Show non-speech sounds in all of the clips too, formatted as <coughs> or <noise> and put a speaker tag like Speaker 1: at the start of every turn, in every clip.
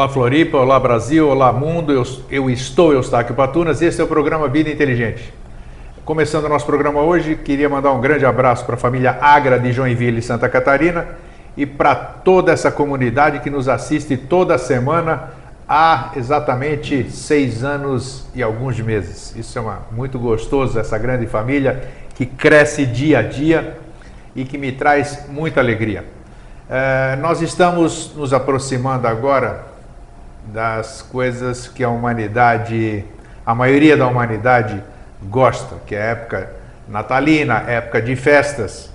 Speaker 1: Olá Floripa, olá Brasil, olá mundo, eu, eu estou Eustáquio Patunas, esse é o programa Vida Inteligente. Começando o nosso programa hoje, queria mandar um grande abraço para a família Agra de Joinville Santa Catarina e para toda essa comunidade que nos assiste toda semana há exatamente seis anos e alguns meses. Isso é uma, muito gostoso, essa grande família que cresce dia a dia e que me traz muita alegria. É, nós estamos nos aproximando agora das coisas que a humanidade, a maioria da humanidade gosta, que é a época natalina, época de festas.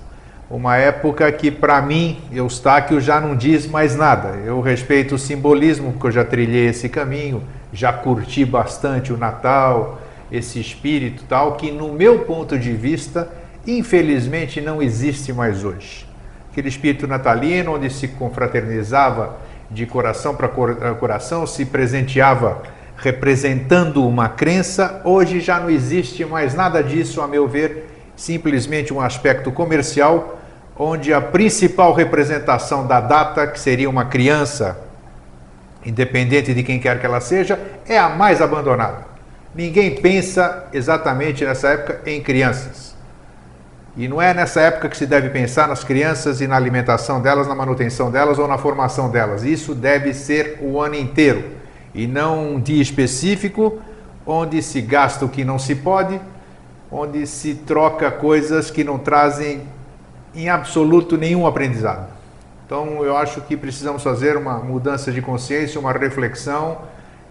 Speaker 1: Uma época que para mim, Eustáquio já não diz mais nada. Eu respeito o simbolismo, porque eu já trilhei esse caminho, já curti bastante o Natal, esse espírito tal, que no meu ponto de vista, infelizmente não existe mais hoje. Aquele espírito natalino onde se confraternizava de coração para eh, coração, se presenteava representando uma crença, hoje já não existe mais nada disso, a meu ver, simplesmente um aspecto comercial, onde a principal representação da data, que seria uma criança, independente de quem quer que ela seja, é a mais abandonada. Ninguém pensa exatamente nessa época em crianças. E não é nessa época que se deve pensar nas crianças e na alimentação delas, na manutenção delas ou na formação delas. Isso deve ser o ano inteiro e não um dia específico onde se gasta o que não se pode, onde se troca coisas que não trazem em absoluto nenhum aprendizado. Então eu acho que precisamos fazer uma mudança de consciência, uma reflexão.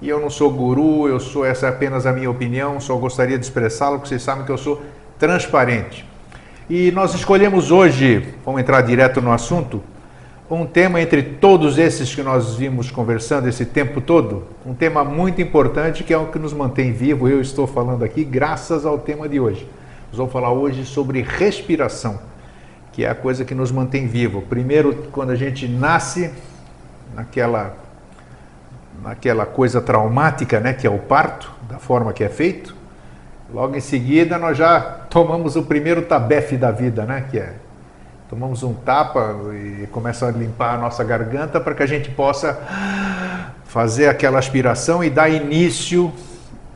Speaker 1: E eu não sou guru, eu sou essa é apenas a minha opinião, só gostaria de expressá-la, porque vocês sabem que eu sou transparente. E nós escolhemos hoje, vamos entrar direto no assunto, um tema entre todos esses que nós vimos conversando esse tempo todo, um tema muito importante que é o que nos mantém vivo. Eu estou falando aqui graças ao tema de hoje. Nós vamos falar hoje sobre respiração, que é a coisa que nos mantém vivo. Primeiro, quando a gente nasce, naquela naquela coisa traumática, né, que é o parto, da forma que é feito, Logo em seguida, nós já tomamos o primeiro tabefe da vida, né? Que é tomamos um tapa e começa a limpar a nossa garganta para que a gente possa fazer aquela aspiração e dar início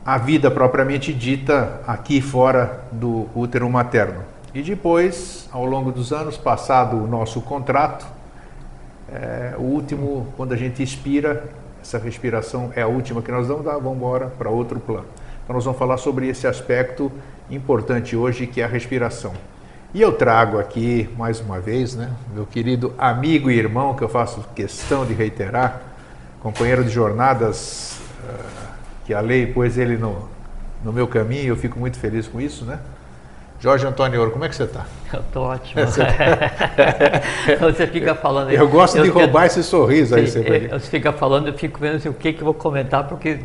Speaker 1: à vida propriamente dita aqui fora do útero materno. E depois, ao longo dos anos, passado o nosso contrato, é, o último, quando a gente expira, essa respiração é a última que nós damos, ah, vamos embora para outro plano. Então nós vamos falar sobre esse aspecto importante hoje que é a respiração. E eu trago aqui mais uma vez, né, meu querido amigo e irmão que eu faço questão de reiterar, companheiro de jornadas uh, que a lei pôs ele no, no meu caminho, eu fico muito feliz com isso, né? Jorge Antônio Ouro, como é que você está? <laughs>
Speaker 2: Eu estou ótimo. <laughs> você fica falando.
Speaker 1: Eu gosto eu de roubar esse sorriso aí.
Speaker 2: Você, você fica falando, eu fico vendo assim, o que, que eu vou comentar, porque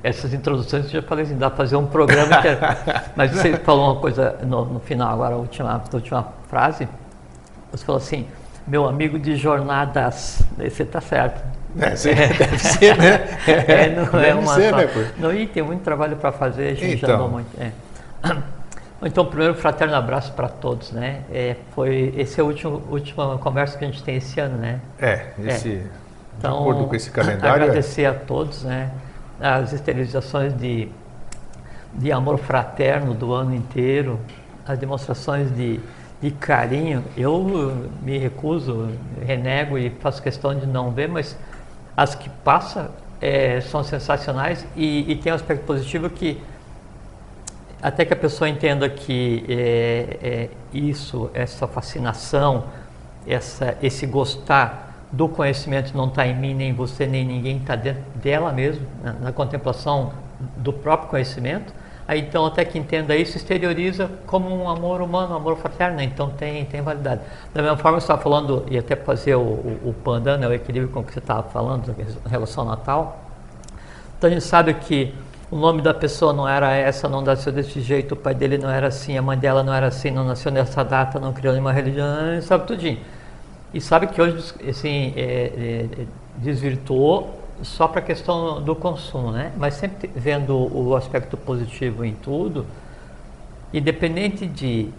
Speaker 2: essas introduções eu já falei assim, dá para fazer um programa inteiro. <laughs> Mas você falou uma coisa no, no final, agora, a última, a última frase. Você falou assim, meu amigo de jornadas. Você está certo.
Speaker 1: É, deve ser, né?
Speaker 2: É, não deve é uma ser, só. Né, não, e tem muito trabalho para fazer, a gente então. já não muito. É. Então, primeiro, fraterno abraço para todos, né? É, foi esse é a última, última conversa que a gente tem esse ano, né?
Speaker 1: É, esse, é. Então, de acordo com esse calendário.
Speaker 2: É. Agradecer é. a todos, né? As esterilizações de, de amor fraterno do ano inteiro, as demonstrações de, de carinho. Eu me recuso, renego e faço questão de não ver, mas as que passam é, são sensacionais e, e tem um aspecto positivo que até que a pessoa entenda que é, é isso, essa fascinação, essa, esse gostar do conhecimento não está em mim, nem em você, nem em ninguém, está dentro dela mesmo, na, na, contemplação do próprio conhecimento. Aí então, até que entenda isso, exterioriza como um amor humano, um amor fraterno, então tem, tem validade. Da mesma forma, você estava falando, e até fazer o, o, o né, o equilíbrio com que você estava falando, em relação ao Natal, então a gente sabe que o nome da pessoa não era essa, não nasceu desse jeito, o pai dele não era assim, a mãe dela não era assim, não nasceu nessa data, não criou nenhuma religião, sabe tudinho. E sabe que hoje assim, é, é, desvirtuou só para a questão do consumo, né? Mas sempre vendo o aspecto positivo em tudo, independente de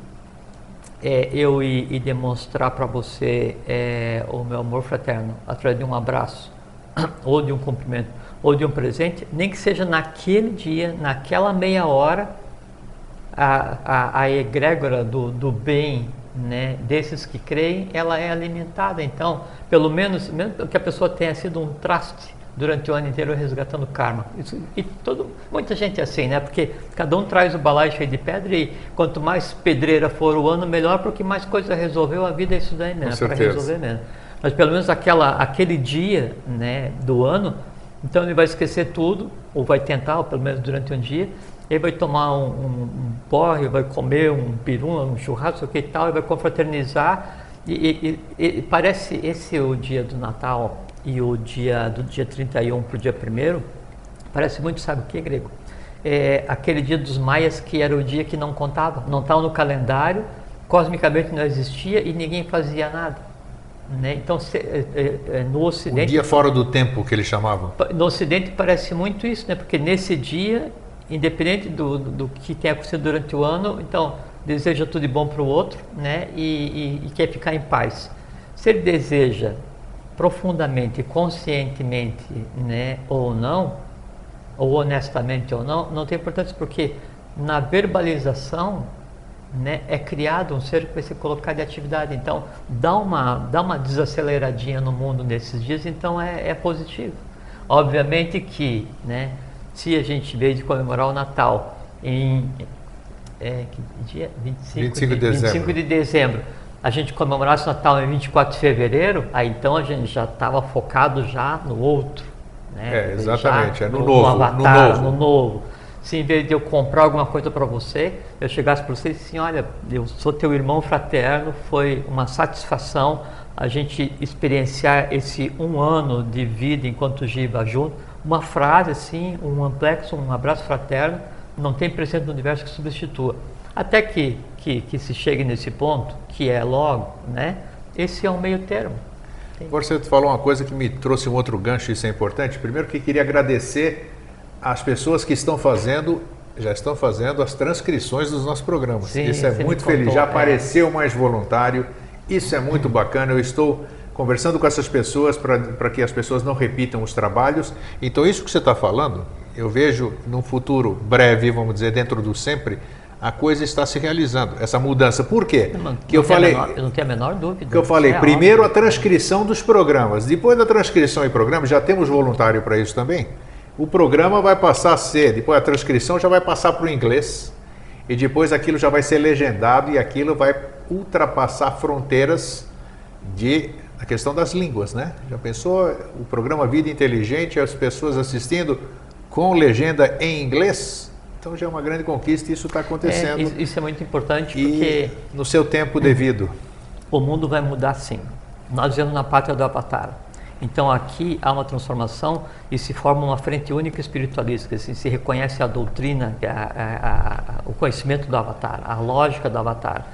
Speaker 2: é, eu ir, ir demonstrar para você é, o meu amor fraterno através de um abraço, <coughs> ou de um cumprimento, ou de um presente, nem que seja naquele dia, naquela meia hora, a, a, a egrégora do, do bem né, desses que creem, ela é alimentada. Então, pelo menos, mesmo que a pessoa tenha sido um traste durante o ano inteiro resgatando karma. Isso, e todo, muita gente é assim, né? Porque cada um traz o balaio cheio de pedra e quanto mais pedreira for o ano, melhor, porque mais coisa resolveu a vida é isso daí mesmo, para resolver mesmo. Mas pelo menos aquela, aquele dia né, do ano, então ele vai esquecer tudo, ou vai tentar, ou pelo menos durante um dia, ele vai tomar um, um, um porre, vai comer um peru, um churrasco, que tal, ele vai confraternizar. E, e, e, parece esse é o dia do Natal e o dia do dia 31 para o dia 1 parece muito, sabe o que, Grego? É aquele dia dos maias que era o dia que não contava, não estava no calendário, cosmicamente não existia e ninguém fazia nada. Né? Então, se, é, é, é no Ocidente.
Speaker 1: O dia fora do tempo que eles chamavam.
Speaker 2: No Ocidente parece muito isso, né? porque nesse dia independente do, do, do, que tenha acontecido durante o ano, então deseja tudo de bom para o outro né, e, e, e, quer ficar em paz. Se ele deseja profundamente, conscientemente né, ou não, ou honestamente ou não, não tem importância, porque na verbalização né, é criado um ser que vai ser colocado em atividade. Então, dá uma, dá uma desaceleradinha no mundo nesses dias, então é, é positivo. Obviamente que né, se a gente veio de comemorar o Natal em é, dia? 25,
Speaker 1: 25 de, de, dezembro.
Speaker 2: 25 de dezembro, a gente comemorasse o Natal em 24 de fevereiro, aí então a gente já estava focado já no outro. Né?
Speaker 1: É, exatamente, já, é no, no novo.
Speaker 2: No avatar, no novo. No novo. Se em vez de eu comprar alguma coisa para você, eu chegasse para você e assim, olha, eu sou teu irmão fraterno, foi uma satisfação a gente experienciar esse um ano de vida enquanto Giva junto, uma frase assim, um amplexo, um abraço fraterno, não tem presente no universo que substitua. Até que, que, que se chegue nesse ponto, que é logo, né? Esse é um meio termo.
Speaker 1: Você falou uma coisa que me trouxe um outro gancho, isso é importante. Primeiro que queria agradecer às pessoas que estão fazendo, já estão fazendo as transcrições dos nossos programas. Sim, isso é muito feliz. Contou, já é. apareceu mais voluntário. Isso é muito bacana. Eu estou conversando com essas pessoas para que as pessoas não repitam os trabalhos. Então, isso que você está falando, eu vejo num futuro breve, vamos dizer, dentro do sempre, a coisa está se realizando, essa mudança. Por quê?
Speaker 2: Não, que eu falei, menor, eu não tenho a menor dúvida.
Speaker 1: Que eu falei, é primeiro óbvio. a transcrição dos programas, depois da transcrição e programa, já temos voluntário para isso também. O programa vai passar a ser, depois a transcrição já vai passar para o inglês e depois aquilo já vai ser legendado e aquilo vai ultrapassar fronteiras de a questão das línguas, né? Já pensou o programa Vida Inteligente, as pessoas assistindo com legenda em inglês? Então já é uma grande conquista e isso está acontecendo.
Speaker 2: É, isso é muito importante porque
Speaker 1: no seu tempo devido.
Speaker 2: O mundo vai mudar sim. Nós vivemos na pátria do Avatar. Então aqui há uma transformação e se forma uma frente única espiritualista, assim, se reconhece a doutrina, a, a, a, o conhecimento do Avatar, a lógica do Avatar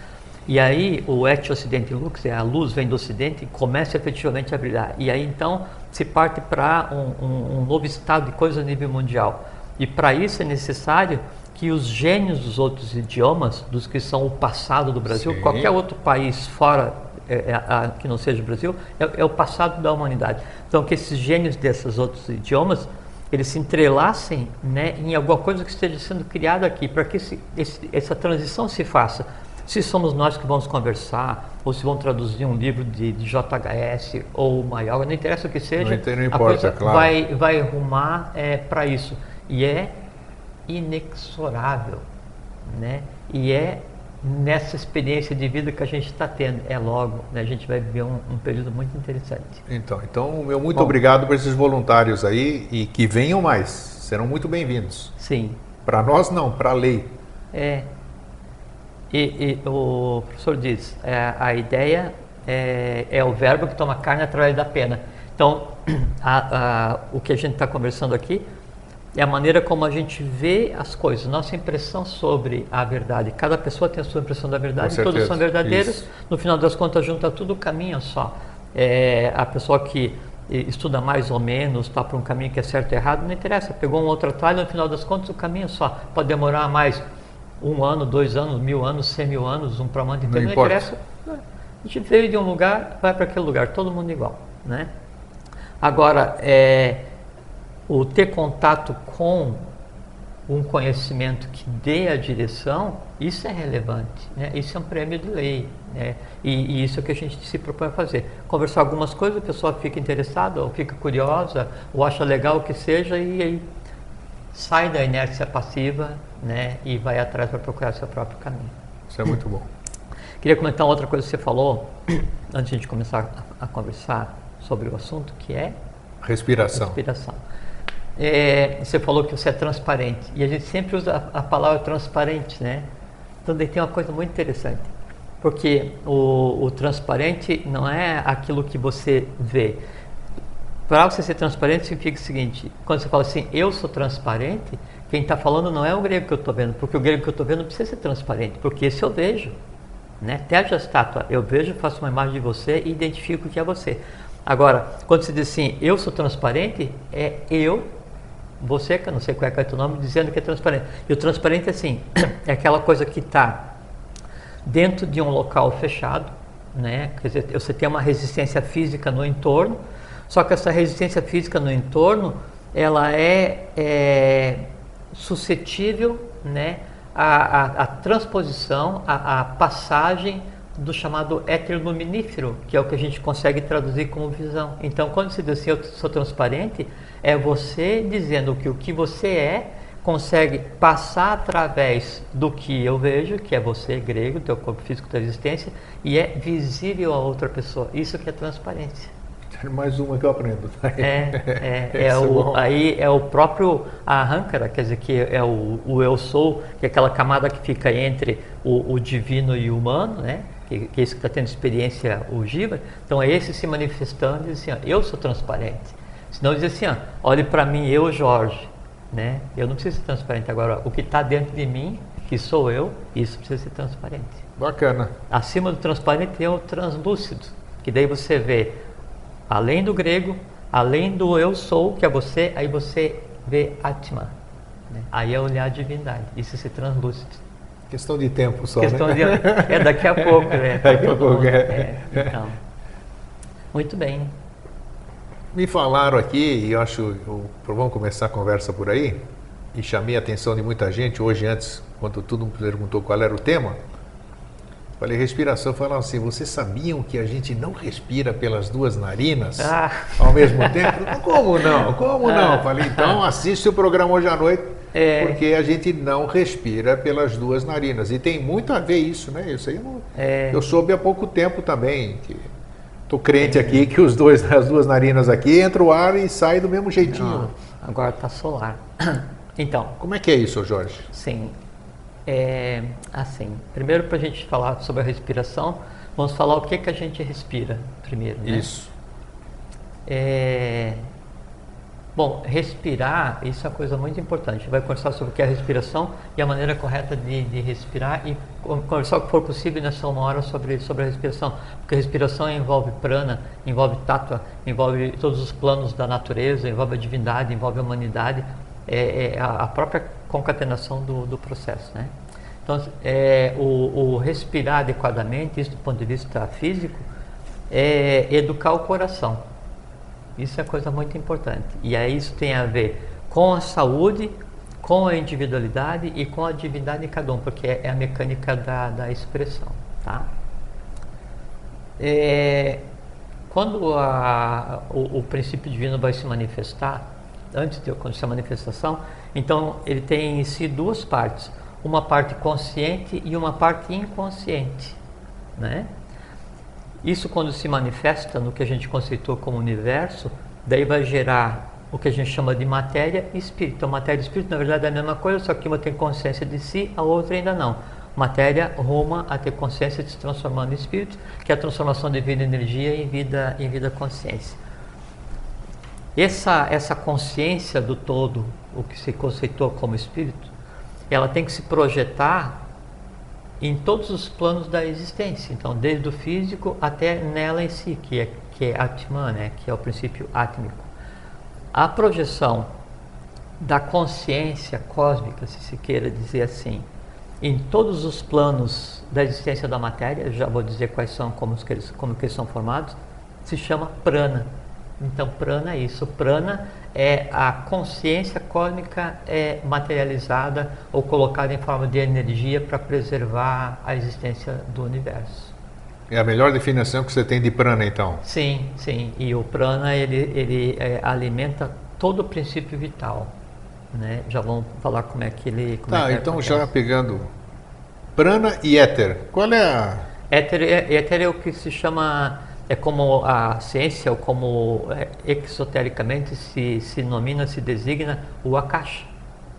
Speaker 2: e aí o et ocidente lux, é a luz vem do ocidente e começa efetivamente a brilhar. E aí então se parte para um, um, um, novo estado de coisas a nível mundial. E para isso é necessário que os gênios dos outros idiomas, dos que são o passado do Brasil, Sim. qualquer outro país fora é, é, que não seja o Brasil, é, é, o passado da humanidade. Então que esses gênios desses outros idiomas eles se entrelacem né, em alguma coisa que esteja sendo criada aqui, para que esse, esse, essa transição se faça se somos nós que vamos conversar, ou se vão traduzir um livro de, de JHS ou maior, não interessa o que seja,
Speaker 1: não, não importa, a coisa
Speaker 2: claro. vai, vai arrumar é, para isso. E é inexorável, né? E é nessa experiência de vida que a gente está tendo. É logo, né? a gente vai viver um, um, período muito interessante.
Speaker 1: Então, então meu muito Bom, obrigado por esses voluntários aí e que venham mais. Serão muito bem-vindos.
Speaker 2: Sim.
Speaker 1: Para nós não, para a lei.
Speaker 2: É, e, e o professor diz, é, a ideia é, é, o verbo que toma carne através da pena. Então, <clears throat> a, a, o que a gente está conversando aqui é a maneira como a gente vê as coisas, nossa impressão sobre a verdade. Cada pessoa tem a sua impressão da verdade, todas são verdadeiras. Isso. No final das contas, junta tudo, caminha só. É, a pessoa que estuda mais ou menos, está para um caminho que é certo ou errado, não interessa. Pegou um outro atalho, no final das contas, o caminho só. Pode demorar mais um ano, dois anos, mil anos, cem mil anos, um para o inteiro, não, não interessa. A gente veio de um lugar, vai para aquele lugar, todo mundo igual, né? Agora, é, o ter contato com um conhecimento que dê a direção, isso é relevante, né? isso é um prêmio de lei. Né? E, e, isso é o que a gente se propõe a fazer. Conversar algumas coisas, a pessoa fica interessada, ou fica curiosa, ou acha legal o que seja, e aí sai da inércia passiva né? e vai atrás para procurar seu próprio caminho.
Speaker 1: Isso é muito bom. <coughs>
Speaker 2: Queria comentar outra coisa que você falou, antes de a gente começar a, a conversar sobre o assunto, que é
Speaker 1: respiração.
Speaker 2: respiração. É, você falou que você é transparente e a gente sempre usa a, a palavra transparente, né? Então daí tem uma coisa muito interessante, porque o, o transparente não é aquilo que você vê. Para você ser transparente significa o seguinte: quando você fala assim, eu sou transparente, quem está falando não é o grego que eu estou vendo, porque o grego que eu estou vendo não precisa ser transparente, porque esse eu vejo. Né? Teja a estátua, eu vejo, faço uma imagem de você e identifico que é você. Agora, quando você diz assim, eu sou transparente, é eu você, que eu não sei qual é, é o teu nome, dizendo que é transparente. E o transparente, assim, <clears throat> é aquela coisa que está dentro de um local fechado, né? Quer dizer, você tem uma resistência física no entorno, só que essa resistência física no entorno, ela é, é suscetível, né? A transposição, a passagem do chamado éter luminífero, que é o que a gente consegue traduzir como visão. Então, quando se diz assim, eu sou transparente, é você dizendo que o que você é consegue passar através do que eu vejo, que é você, grego, teu corpo físico, tua existência, e é visível a outra pessoa. Isso que é transparência.
Speaker 1: Mais uma que eu aprendo.
Speaker 2: Tá? É, é, <laughs> é, é o, aí é o próprio arrancara, quer dizer, que é o, o eu sou, que é aquela camada que fica entre o, o divino e o humano, né? que, que é esse que está tendo experiência ogiva, então é esse se manifestando e diz assim, ó, eu sou transparente. Senão diz assim, ó, olhe para mim, eu, Jorge, né? Eu não preciso ser transparente agora. O que está dentro de mim, que sou eu, isso precisa ser transparente.
Speaker 1: Bacana.
Speaker 2: Acima do transparente tem o translúcido, que daí você vê, além do grego, além do eu sou, que é você, aí você vê Atma. Né? Aí é olhar a divindade. Isso é ser translúcido.
Speaker 1: Questão de tempo só,
Speaker 2: Questão
Speaker 1: né?
Speaker 2: de, é daqui a pouco, né? <laughs>
Speaker 1: Daqui a pouco, é.
Speaker 2: é. Então, muito bem.
Speaker 1: Me falaram aqui, e eu acho, eu, vamos começar a conversa por aí, e chamei a atenção de muita gente hoje antes, quando todo mundo perguntou qual era o tema, falei respiração, falaram assim, vocês sabiam que a gente não respira pelas duas narinas
Speaker 2: Ah.
Speaker 1: ao mesmo tempo? <laughs> Como não? Como não?
Speaker 2: Ah.
Speaker 1: Falei, então assiste o programa hoje à noite,
Speaker 2: É.
Speaker 1: porque a gente não respira pelas duas narinas. E tem muito a ver isso, né? Isso aí eu, não-
Speaker 2: É.
Speaker 1: eu soube há pouco tempo também, que tô crente aqui que os dois, <laughs> as duas narinas aqui entra o ar e sai do mesmo jeitinho.
Speaker 2: Não, agora está solar. <clears throat> Então,
Speaker 1: Como é que é isso, Jorge?
Speaker 2: sim. É, assim, primeiro para a gente falar sobre a respiração, vamos falar o que, que a gente respira primeiro. Né?
Speaker 1: Isso.
Speaker 2: É, bom, respirar, isso é uma coisa muito importante. A gente vai conversar sobre o que é a respiração e a maneira correta de, de respirar e conversar o que for possível nessa hora sobre, sobre a respiração. Porque a respiração envolve prana, envolve tattva, envolve todos os planos da natureza, envolve a divindade, envolve a humanidade, é, é a, a própria concatenação do, do processo. Né? Então, é, o, o respirar adequadamente, isso do ponto de vista físico, é educar o coração. Isso é coisa muito importante. E aí isso tem a ver com a saúde, com a individualidade e com a divindade de cada um, porque é a mecânica da, da expressão. Tá? É, quando a- o, o princípio divino vai se manifestar, antes de acontecer a manifestação, então ele tem em si duas partes, uma parte consciente e uma parte inconsciente, né? Isso quando se manifesta no que a gente conceitou como universo, daí vai gerar o que a gente chama de matéria e espírito. Então, matéria e espírito, na verdade, é a mesma coisa, só que uma tem consciência de si, a outra ainda não. Matéria ruma a ter consciência de se transformando em espírito, que é a transformação de vida em energia em vida em vida consciência. Essa, essa consciência do todo, o que se conceitou como espírito, ela tem que se projetar em todos os planos da existência. Então, desde o físico até nela em si, que é, que é Atman, né? que é o princípio átmico. A projeção da consciência cósmica, se se queira dizer assim, em todos os planos da existência da matéria, já vou dizer quais são, como que eles, como que eles são formados, se chama prana. Então, prana é isso. Prana é a consciência cósmica é materializada ou colocada em forma de energia para preservar a existência do universo.
Speaker 1: É a melhor definição que você tem de prana, então?
Speaker 2: Sim, sim. E o prana ele, ele é, alimenta todo o princípio vital. Né? Já vamos falar como é que ele.
Speaker 1: Tá,
Speaker 2: é
Speaker 1: que então já pegando prana e éter. Qual é a.
Speaker 2: Éter, é, éter é o que se chama é como a ciência, ou como é, exotericamente se, se nomina, se designa o Akasha,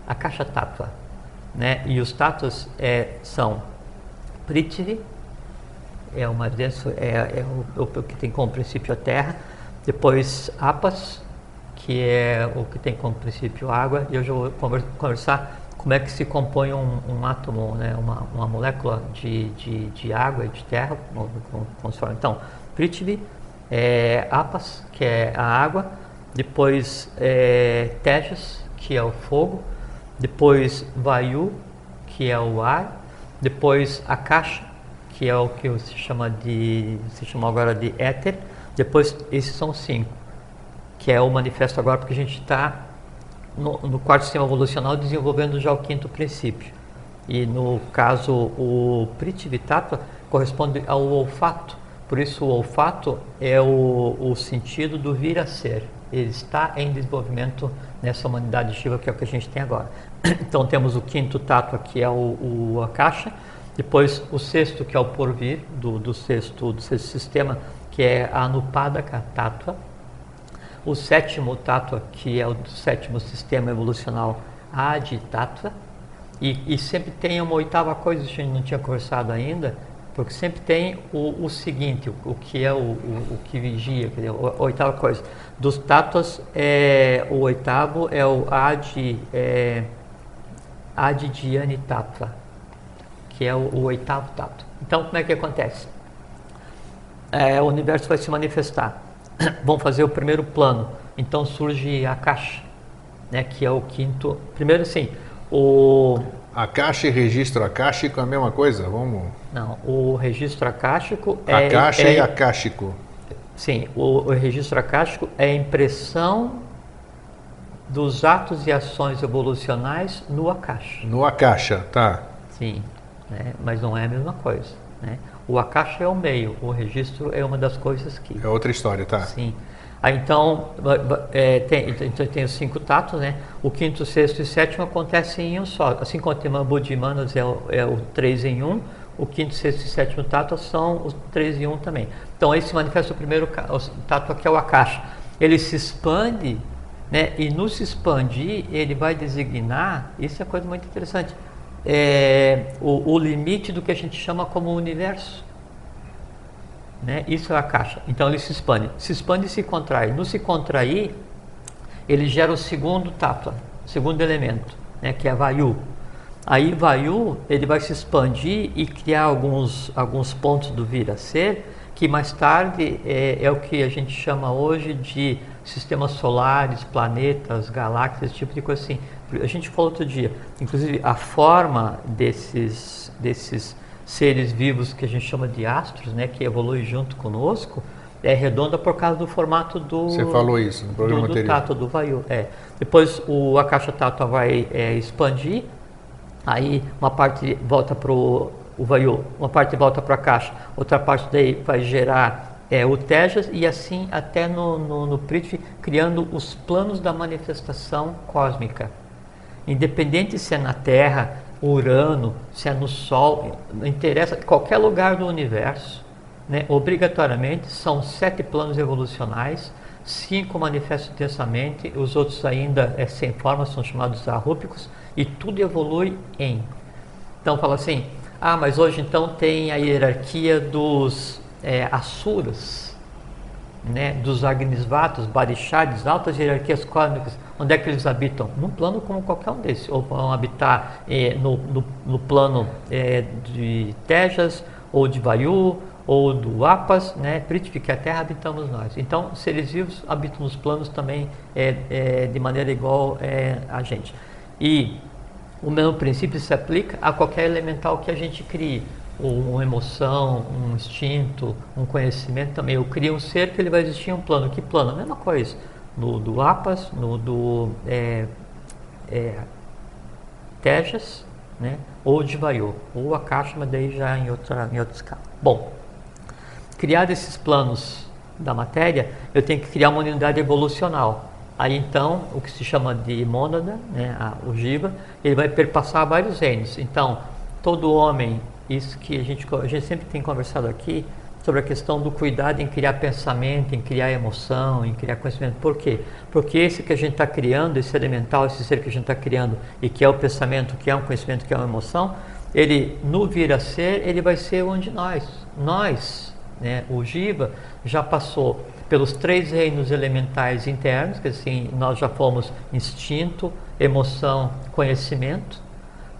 Speaker 2: Akasha Tattva. Né? E os tatos é, são Prithvi, é uma denso, é, é o, o, que tem como princípio a terra, depois Apas, que é o que tem como princípio água, e hoje eu vou conversar como é que se compõe um, um átomo, né? uma, uma molécula de, de, de água e de terra, conforme. Então, Prithvi, é, Apas, que é a água, depois é, Tejas, que é o fogo, depois Vayu, que é o ar, depois Akasha, que é o que se chama de se chama agora de éter, depois esses são cinco, que é o manifesto agora porque a gente está no, no, quarto sistema evolucional desenvolvendo já o quinto princípio. E no caso o Prithvi Tattva corresponde ao olfato, por isso, o olfato é o, o sentido do vir a ser. Ele está em desenvolvimento nessa humanidade Shiva, que é o que a gente tem agora. <coughs> Então, temos o quinto tato, que é o, o Akasha, depois o sexto, que é o porvir, do, do, sexto, do sexto sistema, que é a Anupadaka Tattva. O sétimo tato, que é o sétimo sistema evolucional, Adi Tattva. E, e sempre tem uma oitava coisa que a gente não tinha conversado ainda, porque sempre tem o, o seguinte, o, o, que é o, o, que vigia, dizer, a oitava coisa. Dos tatos, é, o oitavo é o Adi, é, Adidiani Tattva, que é o, oitavo tato. Então, como é que acontece? É, o universo vai se manifestar. <coughs> Vão fazer o primeiro plano. Então surge a caixa, né, que é o quinto. Primeiro, sim, o
Speaker 1: a caixa e registro acástico é a mesma coisa? Vamos.
Speaker 2: Não, o registro acástico
Speaker 1: é. A caixa é, e acástico.
Speaker 2: Sim, o, o registro acástico é a impressão dos atos e ações evolucionais no acaixa.
Speaker 1: No acaixa, tá.
Speaker 2: Sim, né? mas não é a mesma coisa. Né? O acaixa é o meio, o registro é uma das coisas que.
Speaker 1: É outra história, tá?
Speaker 2: Sim. Aí, então, é, tem, então tem os cinco tatos, né? O quinto, sexto e sétimo acontecem em um só. Assim como o Budimanas é o, é o três em um, o quinto, sexto e sétimo tato são os três em um também. Então, aí se manifesta o primeiro tato que é o Akasha. Ele se expande, né? E no se expandir, ele vai designar, isso é coisa muito interessante, é, o, o limite do que a gente chama como universo. Né? Isso é a caixa. Então ele se expande. Se expande e se contrai. No se contrair, ele gera o segundo tattva, segundo elemento, né? que é Vayu. Aí Vayu ele vai se expandir e criar alguns, alguns pontos do vir a ser, que mais tarde é, é o que a gente chama hoje de sistemas solares, planetas, galáxias, esse tipo de coisa assim. A gente falou outro dia, inclusive a forma desses, desses seres vivos que a gente chama de astros, né, que evoluem junto conosco, é redonda por causa do formato do.
Speaker 1: Você falou isso no programa
Speaker 2: do, do
Speaker 1: anterior.
Speaker 2: tato, do Vayu. É. Depois o, a caixa Tato vai é, expandir, aí uma parte volta para o Vayu, uma parte volta para a caixa, outra parte daí vai gerar é, o Tejas e assim até no, no, no Prithvi, criando os planos da manifestação cósmica. Independente se é na Terra, Urano, se é no Sol, não interessa, qualquer lugar do universo, né, obrigatoriamente são sete planos evolucionais, cinco manifestam intensamente, os outros ainda é, sem forma, são chamados arrúpicos, e tudo evolui em. Então fala assim, ah, mas hoje então tem a hierarquia dos é, Asuras, né, dos Agnisvatas, Barixades, altas hierarquias cósmicas, onde é que eles habitam? Num plano como qualquer um desses, ou vão habitar é, no, no, no, plano é, de Tejas, ou de Vayu, ou do Apas, né, Prithvi, que é a Terra, habitamos nós. Então, seres vivos habitam nos planos também é de maneira igual a gente. E o mesmo princípio se aplica a qualquer elemental que a gente crie uma emoção, um instinto, um conhecimento também. Eu crio um ser que ele vai existir em um plano. Que plano? A mesma coisa. No do Apas, no do é, é, Tejas, né? ou de Vaiô, ou a caixa, mas daí já em outra, em outra escala. Bom, criar esses planos da matéria, eu tenho que criar uma unidade evolucional. Aí então, o que se chama de mônada, né, a ogiva, ele vai perpassar vários reinos. Então, todo homem, isso que a gente, a gente sempre tem conversado aqui, sobre a questão do cuidado em criar pensamento, em criar emoção, em criar conhecimento. Por quê? Porque esse que a gente está criando, esse elemental, esse ser que a gente está criando, e que é o pensamento, que é um conhecimento, que é uma emoção, ele, no vir a ser, ele vai ser um de nós. Nós, né, o Jiva, já passou pelos três reinos elementais internos, que assim, nós já fomos instinto, emoção, conhecimento.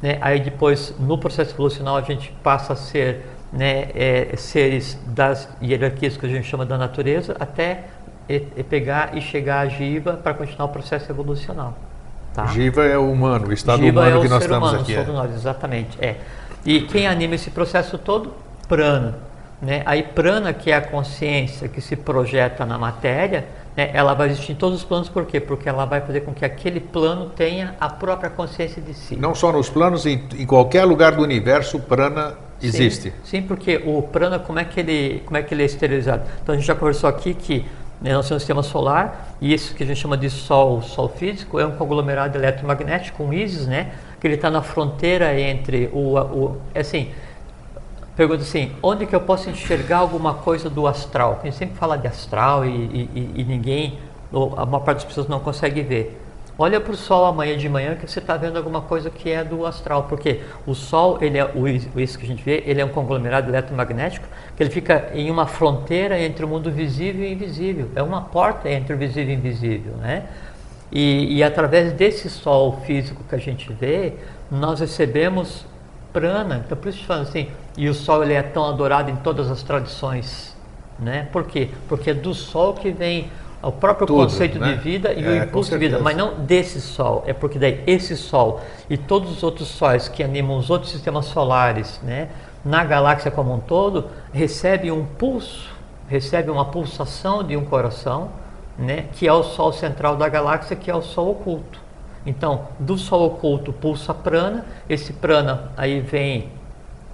Speaker 2: Né? Aí depois, no processo evolucional, a gente passa a ser né, é, seres das hierarquias que a gente chama da natureza, até e, e pegar e chegar a Jiva para continuar o processo evolucional.
Speaker 1: Tá? Jiva é o humano, o estado Jiva humano
Speaker 2: é
Speaker 1: que nós estamos
Speaker 2: humano,
Speaker 1: aqui.
Speaker 2: Somos é. nós, exatamente. É. E quem anima esse processo todo? Prana. Né? Aí prana, que é a consciência que se projeta na matéria, né? ela vai existir em todos os planos, por quê? Porque ela vai fazer com que aquele plano tenha a própria consciência de si.
Speaker 1: Não só nos planos, em, em qualquer lugar do universo, prana existe.
Speaker 2: Sim, porque o prana, como é, que ele, como é que ele é esterilizado? Então a gente já conversou aqui que né, nós temos um sistema solar, e isso que a gente chama de Sol, Sol físico, é um conglomerado eletromagnético, um ISIS, né? Que ele está na fronteira entre o, o assim, pergunta assim, onde que eu posso enxergar alguma coisa do astral? A gente sempre fala de astral e, e, e ninguém, a maior parte das pessoas não consegue ver. Olha para o Sol amanhã de manhã que você está vendo alguma coisa que é do astral, porque o Sol, ele é o isso que a gente vê, ele é um conglomerado eletromagnético que ele fica em uma fronteira entre o mundo visível e invisível. É uma porta entre o visível e o invisível, né? E, e através desse Sol físico que a gente vê, nós recebemos prana. Então por isso falo assim, e o sol ele é tão adorado em todas as tradições, né? Por quê? Porque é do sol que vem o próprio Tudo, conceito né? de vida e é, o impulso de vida, mas não desse sol, é porque daí esse sol e todos os outros sóis que animam os outros sistemas solares, né, na galáxia como um todo, recebe um pulso, recebe uma pulsação de um coração, né, que é o sol central da galáxia, que é o sol oculto. Então, do Sol oculto pulsa prana, esse prana aí vem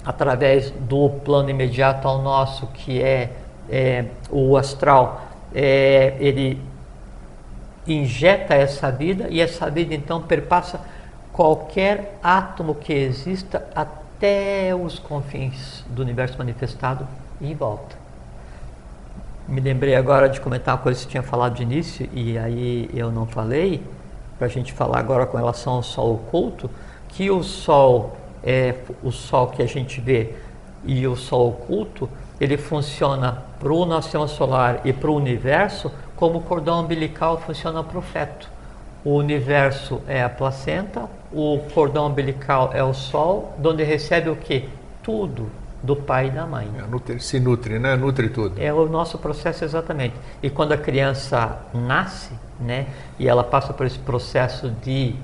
Speaker 2: através do plano imediato ao nosso, que é, é o astral, é, ele injeta essa vida e essa vida então perpassa qualquer átomo que exista até os confins do universo manifestado e volta. Me lembrei agora de comentar uma coisa que você tinha falado de início e aí eu não falei para a gente falar agora com relação ao Sol oculto, que o Sol é o Sol que a gente vê e o Sol oculto, ele funciona para o nosso sistema solar e para o universo como o cordão umbilical funciona para o feto. O universo é a placenta, o cordão umbilical é o Sol, onde recebe o que? Tudo do pai e da mãe.
Speaker 1: É, se nutre, né? Nutre tudo.
Speaker 2: É o nosso processo exatamente. E quando a criança nasce, né, e ela passa por esse processo de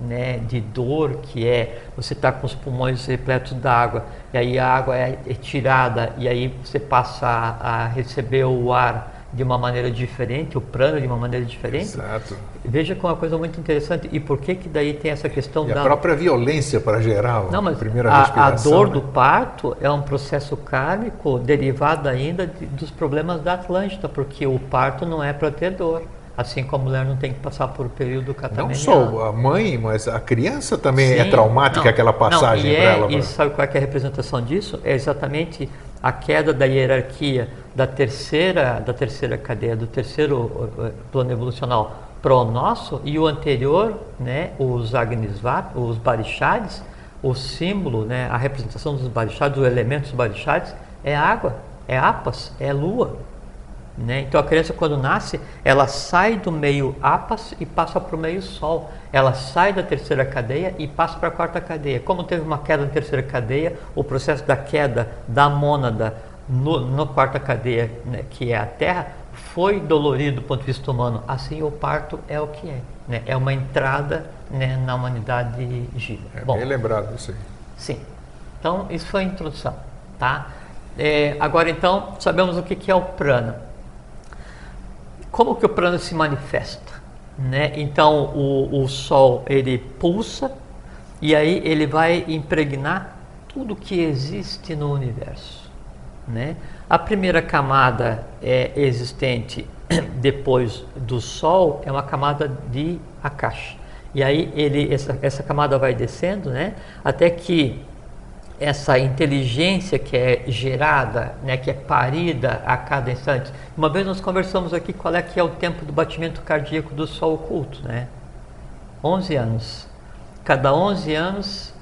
Speaker 2: né, de dor que é você está com os pulmões repletos d'água e aí a água é, é tirada e aí você passa a, a receber o ar de uma maneira diferente, o prana de uma maneira diferente.
Speaker 1: Exato.
Speaker 2: Veja que é uma coisa muito interessante. E por que que daí tem essa questão
Speaker 1: e
Speaker 2: da...
Speaker 1: a própria violência para gerar
Speaker 2: Não, mas
Speaker 1: a primeira
Speaker 2: a. A dor
Speaker 1: né?
Speaker 2: do parto é um processo kármico derivado ainda de, dos problemas da Atlântida, porque o parto não é para ter dor. Assim como a mulher não tem que passar por um período catameniano.
Speaker 1: Não só a mãe, mas a criança também é Sim, é traumática não, aquela passagem para
Speaker 2: é,
Speaker 1: ela.
Speaker 2: E sabe qual é, é a representação disso? É exatamente a queda da hierarquia da terceira, da terceira cadeia, do terceiro eh, plano evolucional para o nosso e o anterior, né, os Agnisvat, os Barishades, o símbolo, né, a representação dos Barishades, o elemento dos Barishades é água, é apas, é lua. Né? Então a criança quando nasce, ela sai do meio apas e passa para o meio sol. Ela sai da terceira cadeia e passa para a quarta cadeia. Como teve uma queda na terceira cadeia, o processo da queda da mônada no, na quarta cadeia, né, que é a Terra, foi dolorido do ponto de vista humano. Assim o parto é o que é. Né? É uma entrada né, na humanidade gira.
Speaker 1: É Bom, bem lembrado isso aí.
Speaker 2: Sim. Então isso foi a introdução. tá? É, agora então, sabemos o que, que é o prana. Como que o prana se manifesta? Né? Então, o, o Sol, ele pulsa e aí ele vai impregnar tudo que existe no universo. Né? A primeira camada é existente <clears throat> depois do Sol é uma camada de Akasha. E aí ele, essa, essa camada vai descendo, né? Até que essa inteligência que é gerada, né, que é parida a cada instante. Uma vez nós conversamos aqui qual é que é o tempo do batimento cardíaco do Sol oculto, né? 11 anos. Cada 11 anos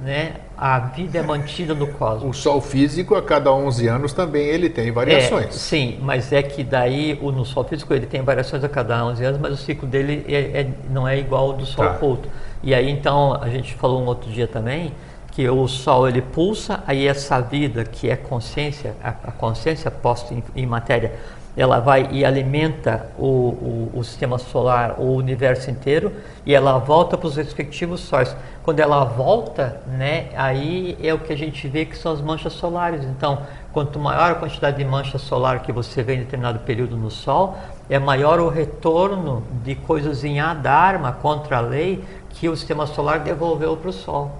Speaker 2: né, a vida é mantida no cosmos.
Speaker 1: O Sol físico, a cada 11 anos, também ele tem variações. É,
Speaker 2: sim, mas é que daí o, no Sol físico ele tem variações a cada 11 anos, mas o ciclo dele é, é, não é igual ao do Sol tá. oculto. E aí então, a gente falou um outro dia também, que o Sol ele pulsa, aí essa vida que é consciência, a, a consciência posta em, em matéria, ela vai e alimenta o, o, o, sistema solar, o universo inteiro, e ela volta para os respectivos sóis. Quando ela volta, né, aí é o que a gente vê que são as manchas solares. Então, quanto maior a quantidade de mancha solar que você vê em determinado período no Sol, é maior o retorno de coisas em Adharma contra a lei que o sistema solar devolveu para o Sol.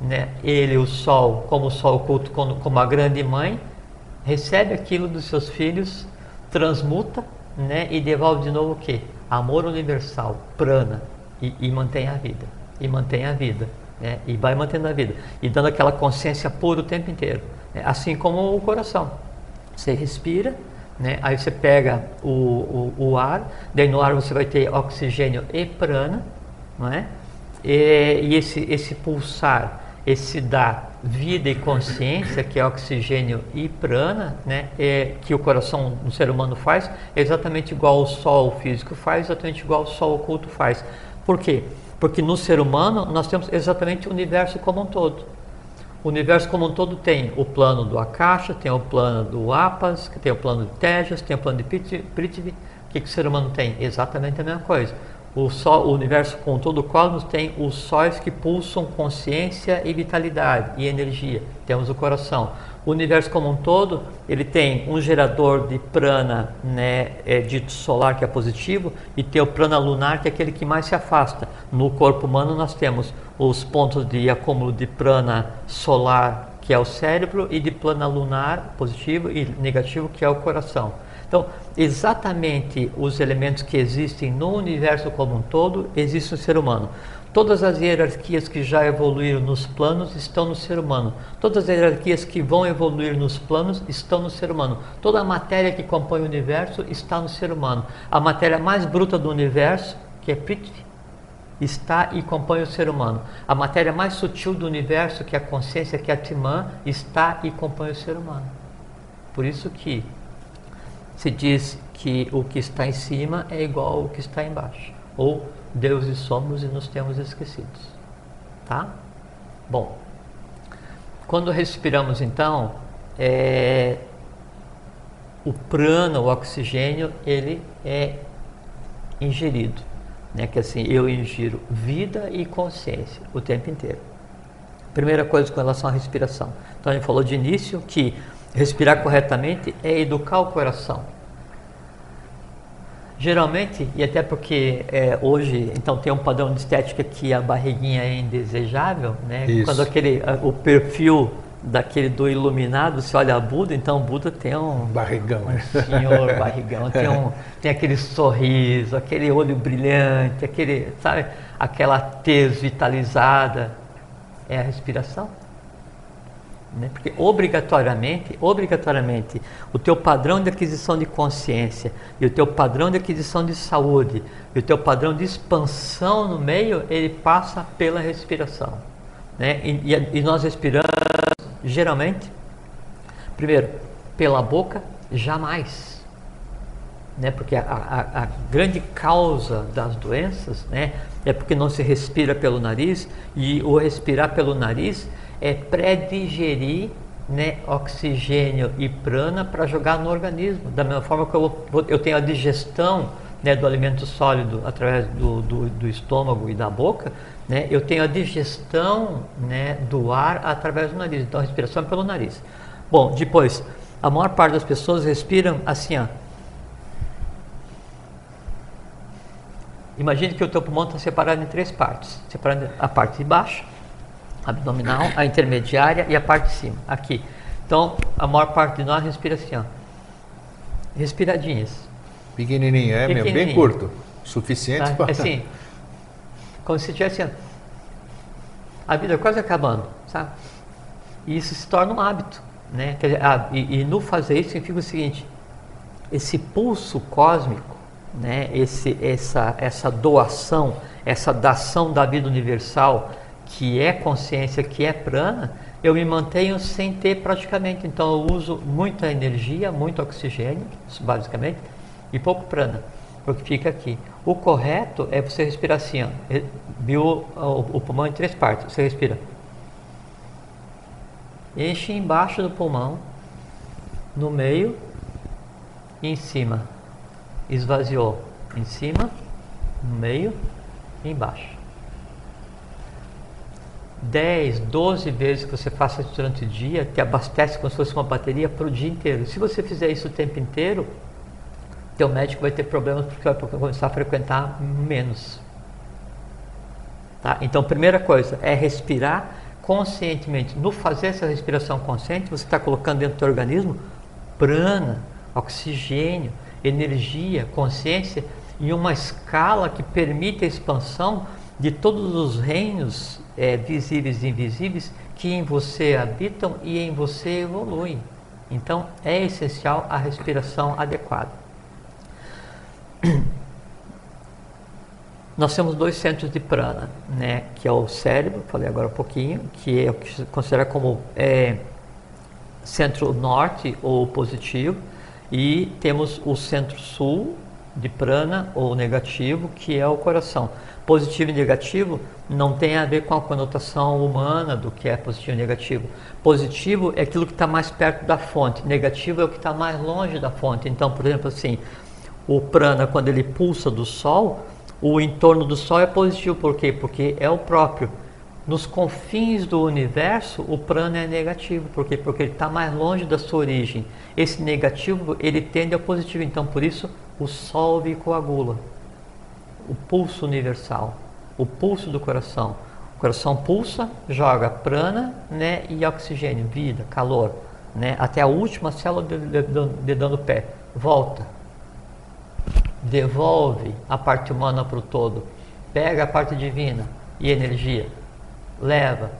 Speaker 2: Né? Ele, o Sol, como o Sol oculto, como a grande mãe, recebe aquilo dos seus filhos transmuta né, e devolve de novo o que? Amor universal, prana, e, e mantém a vida. E mantém a vida. Né, e vai mantendo a vida. E dando aquela consciência pura o tempo inteiro. Né, assim como o coração. Você respira, né, aí você pega o, o, o, ar, daí no ar você vai ter oxigênio e prana, não é? E, e esse, esse pulsar, esse dar vida e consciência, que é oxigênio e prana, né, é, que o coração do ser humano faz, é exatamente igual o sol físico faz, exatamente igual o sol oculto faz. Por quê? Porque no ser humano nós temos exatamente o universo como um todo. O universo como um todo tem o plano do Akasha, tem o plano do Apas, tem o plano de Tejas, tem o plano de Prithvi. O que, que o ser humano tem? Exatamente a mesma coisa. O, sol, o universo com todo o cosmos tem os sóis que pulsam consciência e vitalidade e energia. Temos o coração. O universo como um todo, ele tem um gerador de prana, né, é, dito solar, que é positivo, e tem o prana lunar, que é aquele que mais se afasta. No corpo humano, nós temos os pontos de acúmulo de prana solar, que é o cérebro, e de prana lunar, positivo, e negativo, que é o coração. Então, exatamente os elementos que existem no universo como um todo, existe no ser humano. Todas as hierarquias que já evoluíram nos planos estão no ser humano. Todas as hierarquias que vão evoluir nos planos estão no ser humano. Toda a matéria que compõe o universo está no ser humano. A matéria mais bruta do universo, que é Prithvi, está e compõe o ser humano. A matéria mais sutil do universo, que é a consciência, que é a Atman, está e compõe o ser humano. Por isso que se diz que o que está em cima é igual ao que está embaixo. Ou deuses somos e nos temos esquecidos. Tá? Bom, quando respiramos então, é, o prana, o oxigênio, ele é ingerido. Né? Que assim, eu ingiro vida e consciência o tempo inteiro. Primeira coisa com relação à respiração. Então gente falou de início que respirar corretamente é educar o coração. Geralmente, e até porque é, hoje então tem um padrão de estética que a barriguinha é indesejável, né? Isso. Quando aquele o perfil daquele do iluminado, você olha a Buda, então Buda tem um
Speaker 1: barrigão,
Speaker 2: um senhor barrigão, tem um tem aquele sorriso, aquele olho brilhante, aquele sabe aquela tez vitalizada, é a respiração. Né? Porque obrigatoriamente, obrigatoriamente, o teu padrão de aquisição de consciência e o teu padrão de aquisição de saúde e o teu padrão de expansão no meio, ele passa pela respiração. Né? E, e, e nós respiramos, geralmente, primeiro, pela boca, jamais. Né? Porque a, a, a grande causa das doenças né, é porque não se respira pelo nariz e o respirar pelo nariz é pré-digerir né, oxigênio e prana para jogar no organismo. Da mesma forma que eu, eu tenho a digestão né, do alimento sólido através do, do, do, estômago e da boca, né, eu tenho a digestão né, do ar através do nariz. Então, a respiração é pelo nariz. Bom, depois, a maior parte das pessoas respiram assim, ó. Imagine que o teu pulmão está separado em três partes. Separado a parte de baixo, abdominal, a intermediária e a parte de cima. Aqui. Então, a maior parte de nós respira assim, ó. Respiradinhas.
Speaker 1: Pequenininho, é mesmo, bem curto. Suficiente
Speaker 2: tá? para... Assim, como se tivesse a vida quase acabando, sabe? E isso se torna um hábito, né? Dizer, ah, e, e no fazer isso significa o seguinte, esse pulso cósmico, né? Esse, essa, essa doação, essa dação da vida universal, que é consciência, que é prana, eu me mantenho sem ter praticamente. Então eu uso muita energia, muito oxigênio, basicamente, e pouco prana, porque fica aqui. O correto é você respirar assim, ó, viu o, pulmão em três partes. Você respira. Enche embaixo do pulmão, no meio e em cima. Esvaziou. Em cima, no meio e embaixo. 10, 12 vezes que você faça isso durante o dia, te abastece como se fosse uma bateria para o dia inteiro. Se você fizer isso o tempo inteiro, teu médico vai ter problemas porque vai começar a frequentar menos. Tá? Então, primeira coisa é respirar conscientemente. No fazer essa respiração consciente, você está colocando dentro do teu organismo prana, oxigênio, energia, consciência em uma escala que permite a expansão de todos os reinos é, visíveis e invisíveis que em você habitam e em você evoluem. Então é essencial a respiração adequada. Nós temos dois centros de prana, né, que é o cérebro, falei agora um pouquinho, que é o que se considera como é, centro norte ou positivo, e temos o centro sul de prana ou negativo, que é o coração positivo e negativo não tem a ver com a conotação humana do que é positivo e negativo. Positivo é aquilo que está mais perto da fonte, negativo é o que está mais longe da fonte. Então, por exemplo, assim, o prana, quando ele pulsa do Sol, o entorno do Sol é positivo, por quê? Porque é o próprio. Nos confins do universo, o prana é negativo, por quê? Porque ele está mais longe da sua origem. Esse negativo, ele tende ao positivo, então por isso o Sol coagula o pulso universal, o pulso do coração. O coração pulsa, joga prana né, e oxigênio, vida, calor, né, até a última célula de, de, dedão do pé. Volta. Devolve a parte humana para o todo. Pega a parte divina e energia. Leva.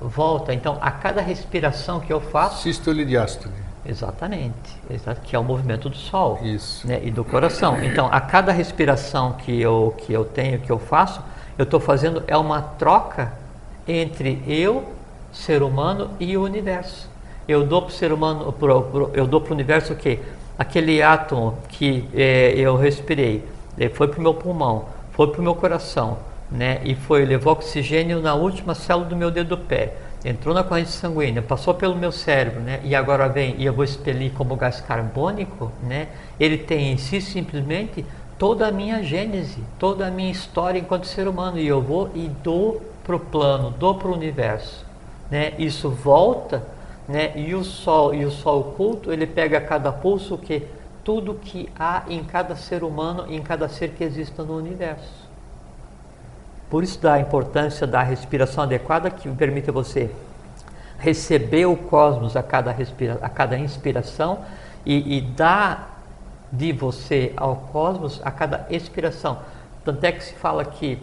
Speaker 2: Volta. Então, a cada respiração que eu faço.
Speaker 1: Sístole e diástole.
Speaker 2: Exatamente, que é o movimento do sol
Speaker 1: Isso.
Speaker 2: Né, e do coração. Então, a cada respiração que eu, que eu tenho, que eu faço, eu estou fazendo é uma troca entre eu, ser humano, e o universo. Eu dou para o ser humano, pro, pro, eu dou para o universo o quê? Aquele átomo que é, eu respirei, foi para o meu pulmão, foi para o meu coração, né, e foi levou oxigênio na última célula do meu dedo do pé entrou na corrente sanguínea, passou pelo meu cérebro, né, e agora vem e eu vou expelir como gás carbônico, né, ele tem em si simplesmente toda a minha gênese, toda a minha história enquanto ser humano, e eu vou e dou para o plano, dou para o universo. Né, isso volta, né, e o Sol, e o Sol oculto, ele pega cada pulso que tudo que há em cada ser humano, em cada ser que exista no universo. Por isso da importância da respiração adequada que permite você receber o cosmos a cada, respira, a cada inspiração e, e dar de você ao cosmos a cada expiração. Tanto é que se fala que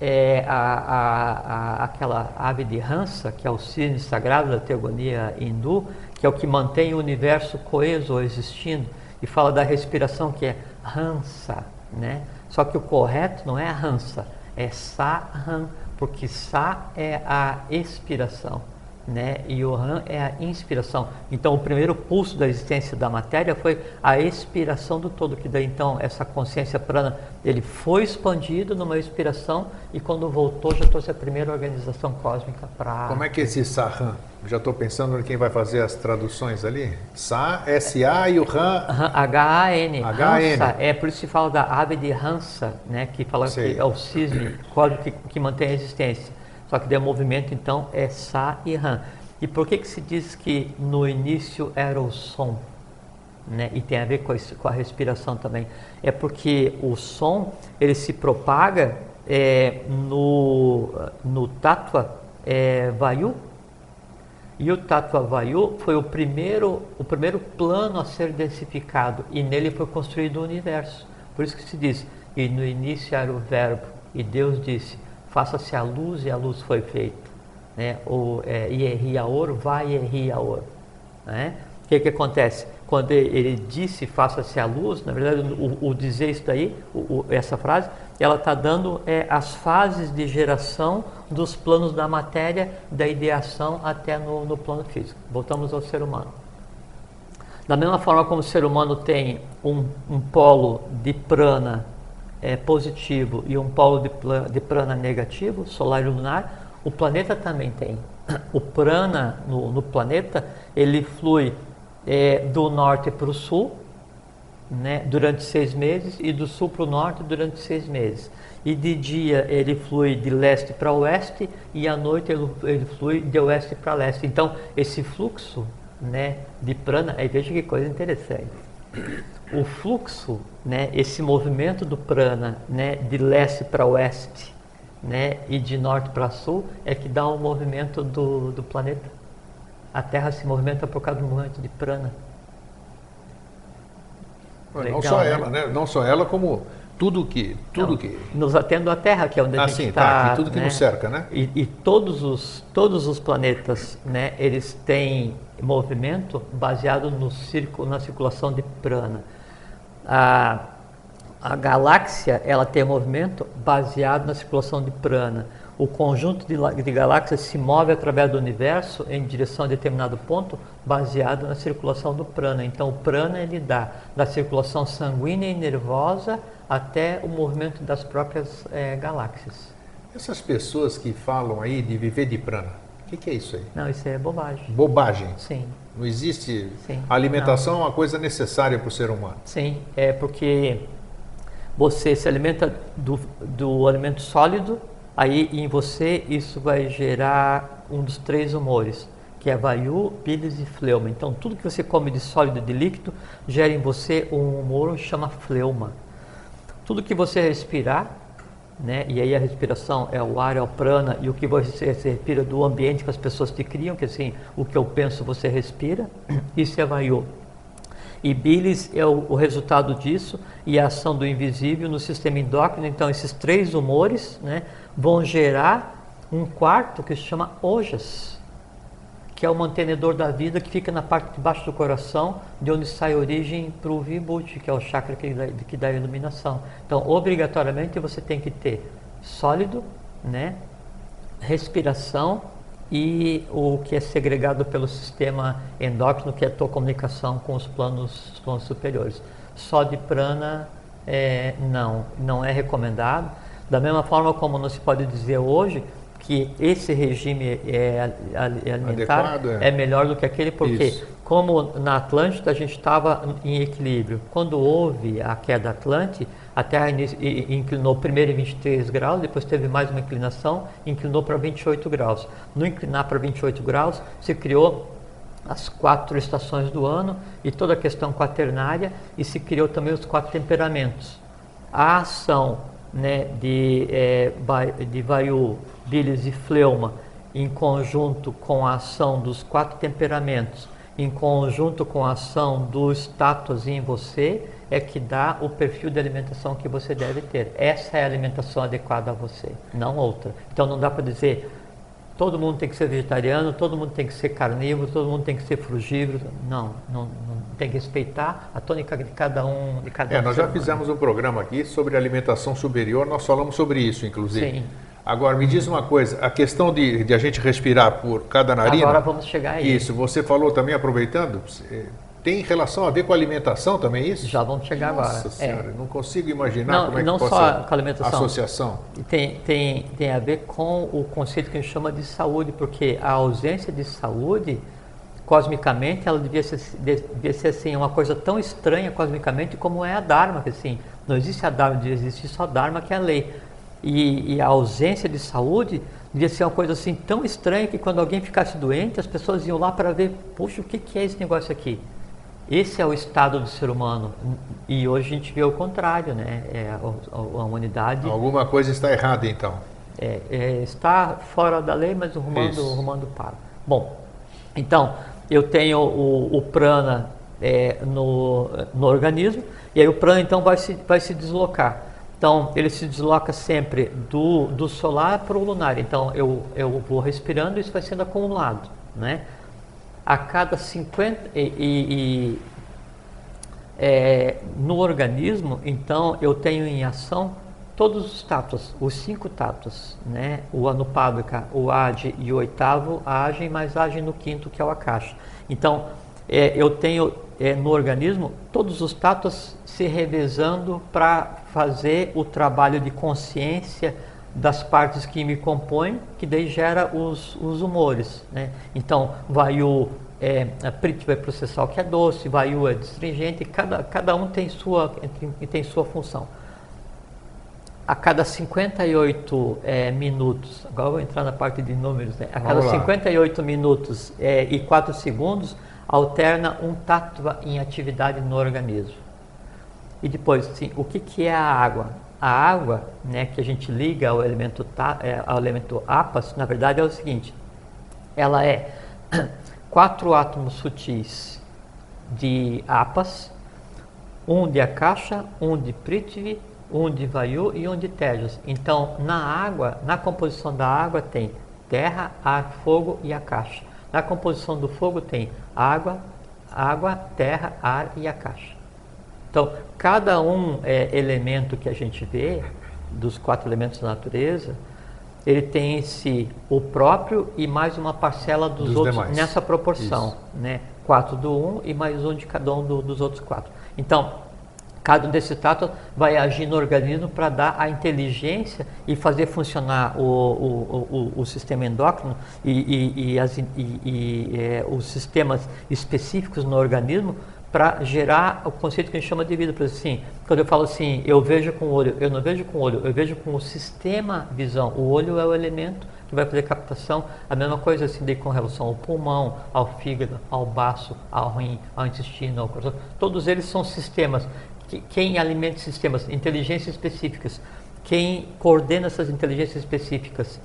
Speaker 2: é, a, a, a, aquela ave de Hansa, que é o cisne sagrado da teogonia hindu, que é o que mantém o universo coeso existindo, e fala da respiração que é Hansa, né? Só que o correto não é Hansa, é Sahan, porque Sa é a expiração. Né? E o Han é a inspiração. Então, o primeiro pulso da existência da matéria foi a expiração do todo, que daí então essa consciência prana, ele foi expandido numa expiração e quando voltou já trouxe a primeira organização cósmica para...
Speaker 1: Como é que é esse Sahan? Já estou pensando em quem vai fazer as traduções ali. Sa, S-A e o Han...
Speaker 2: H-A-N.
Speaker 1: H-A-N.
Speaker 2: É por isso que fala da ave de Hansa, né? Que fala
Speaker 1: Sei.
Speaker 2: que é o cisne cósmico que, que mantém a existência. Só que o movimento então é Sa e Han. E por que que se diz que no início era o som? Né? E tem a ver com, esse- com a respiração também. É porque o som ele se propaga é, no, no Tattva é, Vayu. E o Tattva Vayu foi o primeiro, o primeiro plano a ser densificado e nele foi construído o universo. Por isso que se diz, e no início era o verbo, e Deus disse, faça-se a luz e a luz foi feita. Né? O é, Ierriaor, vai Ierriaor. Né? O que, que acontece? Quando ele disse faça-se a luz, na verdade o, o dizer isso daí, o- o- essa frase, ela está dando é, as fases de geração dos planos da matéria, da ideação até no, no plano físico. Voltamos ao ser humano. Da mesma forma como o ser humano tem um, um polo de prana é, positivo e um polo de, de prana negativo, solar e lunar, o planeta também tem. <clears throat> O prana no, no planeta, ele flui é, do norte para o sul, né, durante seis meses, e do sul para o norte durante seis meses. E de dia ele flui de leste para oeste, e à noite ele, ele flui de oeste para leste. Então, esse fluxo né, de prana, aí veja que coisa interessante. O fluxo, né, esse movimento do prana né, de leste para oeste né, e de norte para sul é que dá o movimento do, do planeta. A Terra se movimenta por causa do movimento de prana.
Speaker 1: não
Speaker 2: Legal,
Speaker 1: só
Speaker 2: né?
Speaker 1: ela, né? Não só ela, como tudo que... Tudo
Speaker 2: Não,
Speaker 1: que...
Speaker 2: Nos atendo à Terra, que é onde a
Speaker 1: Ah,
Speaker 2: gente está.
Speaker 1: tá, que tudo que nos cerca, né?
Speaker 2: E, e todos, os, todos os planetas, né, eles têm movimento baseado no círculo, na circulação de prana. A, a galáxia, ela tem movimento baseado na circulação de prana. O conjunto de, de galáxias se move através do universo em direção a determinado ponto, baseado na circulação do prana. Então, o prana ele dá da circulação sanguínea e nervosa até o movimento das próprias eh, galáxias.
Speaker 1: Essas pessoas que falam aí de viver de prana, o que, que é isso aí?
Speaker 2: Não, isso é bobagem.
Speaker 1: Bobagem.
Speaker 2: Sim,
Speaker 1: Não existe.
Speaker 2: Sim.
Speaker 1: A alimentação é uma coisa necessária para o ser humano.
Speaker 2: sim. É porque você se alimenta do, do alimento sólido, aí em você isso vai gerar um dos três humores, que é vayu, bilis e fleuma. Então tudo que você come de sólido e de líquido gera em você um humor que chama fleuma. Tudo que você respirar, né? E aí a respiração é o ar, é o prana, e o que você respira do ambiente que as pessoas te criam, que assim, o que eu penso você respira, isso é vayu. E bilis é o, o resultado disso e a ação do invisível no sistema endócrino. Então, esses três humores né, vão gerar um quarto que se chama ojas, que é o mantenedor da vida que fica na parte de baixo do coração, de onde sai a origem para o vibhuti, que é o chakra que dá, que dá a iluminação. Então, obrigatoriamente você tem que ter sólido, né, respiração e o que é segregado pelo sistema endócrino, que é a tua comunicação com os planos, os planos superiores. Só de prana, é, não, não é recomendado. Da mesma forma como não se pode dizer hoje que esse regime é, é alimentar
Speaker 1: Adequado, é.
Speaker 2: é melhor do que aquele, porque
Speaker 1: Isso.
Speaker 2: como na Atlântida a gente estava em equilíbrio. Quando houve a queda Atlântica, a Terra inclinou primeiro em 23 graus, depois teve mais uma inclinação, inclinou para 28 graus. No inclinar para 28 graus, se criou as quatro estações do ano e toda a questão quaternária e se criou também os quatro temperamentos. A ação né, de, ba- de Vayu, Bilis e Fleuma em conjunto com a ação dos quatro temperamentos, em conjunto com a ação do status em você, é que dá o perfil de alimentação que você deve ter. Essa é a alimentação adequada a você, não outra. Então não dá para dizer todo mundo tem que ser vegetariano, todo mundo tem que ser carnívoro, todo mundo tem que ser frugívoro. Não, não, não tem que respeitar a tônica de cada um. De cada
Speaker 1: É,
Speaker 2: um
Speaker 1: nós já fizemos um programa aqui sobre alimentação superior, nós falamos sobre isso, inclusive.
Speaker 2: Sim.
Speaker 1: Agora, me diz uma coisa, a questão de, de a gente respirar por cada narina...
Speaker 2: Agora vamos chegar aí.
Speaker 1: Isso, você falou também, aproveitando, tem relação a ver com a alimentação também isso?
Speaker 2: Já vamos chegar
Speaker 1: Nossa
Speaker 2: agora.
Speaker 1: Nossa senhora,
Speaker 2: é.
Speaker 1: não consigo imaginar
Speaker 2: não,
Speaker 1: como é que
Speaker 2: não
Speaker 1: possa...
Speaker 2: só com a alimentação.
Speaker 1: Associação.
Speaker 2: Tem, tem, tem a ver com o conceito que a gente chama de saúde, porque a ausência de saúde, cosmicamente, ela devia ser, devia ser assim, uma coisa tão estranha cosmicamente como é a Dharma, que assim, não existe a Dharma, existe só a Dharma que é a lei. E, e, a ausência de saúde devia ser uma coisa assim tão estranha que quando alguém ficasse doente, as pessoas iam lá para ver, puxa, o que, que é esse negócio aqui? Esse é o estado do ser humano. E hoje a gente vê o contrário, né? É, a, a, humanidade.
Speaker 1: Alguma coisa está errada então.
Speaker 2: É, é, está fora da lei, mas o rumando, o rumando para. Bom, então eu tenho o, o prana é, no, no organismo, e aí o prana então vai se, vai se deslocar. Então, ele se desloca sempre do, do solar para o lunar. Então, eu, eu vou respirando e isso vai sendo acumulado. Né? A cada 50. E, e, é, no organismo, então, eu tenho em ação todos os tatos, os cinco tatos, né? O anupadaka, o adi e o oitavo agem, mas agem no quinto, que é o akasha. Então, é, eu tenho é, no organismo todos os tatos se revezando para fazer o trabalho de consciência das partes que me compõem, que daí gera os, os humores. Né? Então, vai o é, a Prit vai processar o que é doce, vai o é destringente, cada, cada um tem sua, tem sua função. A cada 58 é, minutos, agora vou entrar na parte de números, né? a cada 58 minutos é, e 4 segundos, alterna um tattva em atividade no organismo. E depois, sim, o que, que é a água? A água, né, que a gente liga ao elemento, é, ao elemento apas, na verdade é o seguinte: ela é <coughs> quatro átomos sutis de apas, um de akasha, um de prithvi, um de vayu e um de tejas. Então, na água, na composição da água tem terra, ar, fogo e akasha. Na composição do fogo tem água, água, terra, ar e akasha. Então, cada um é, elemento que a gente vê, dos quatro elementos da natureza, ele tem em si o próprio e mais uma parcela dos, dos outros demais. nessa proporção. Né? Quatro do um e mais um de cada um do, dos outros quatro. Então, cada um desses tatos vai agir no organismo para dar a inteligência e fazer funcionar o, o, o, o sistema endócrino e, e, e, as, e é, os sistemas específicos no organismo para gerar o conceito que a gente chama de vida. Por assim, quando eu falo assim, eu vejo com o olho, eu não vejo com o olho, eu vejo com o sistema visão. O olho é o elemento que vai fazer captação. A mesma coisa assim daí com relação ao pulmão, ao fígado, ao baço, ao rim, ao intestino, ao coração. Todos eles são sistemas. Que, quem alimenta sistemas, inteligências específicas. Quem coordena essas inteligências específicas?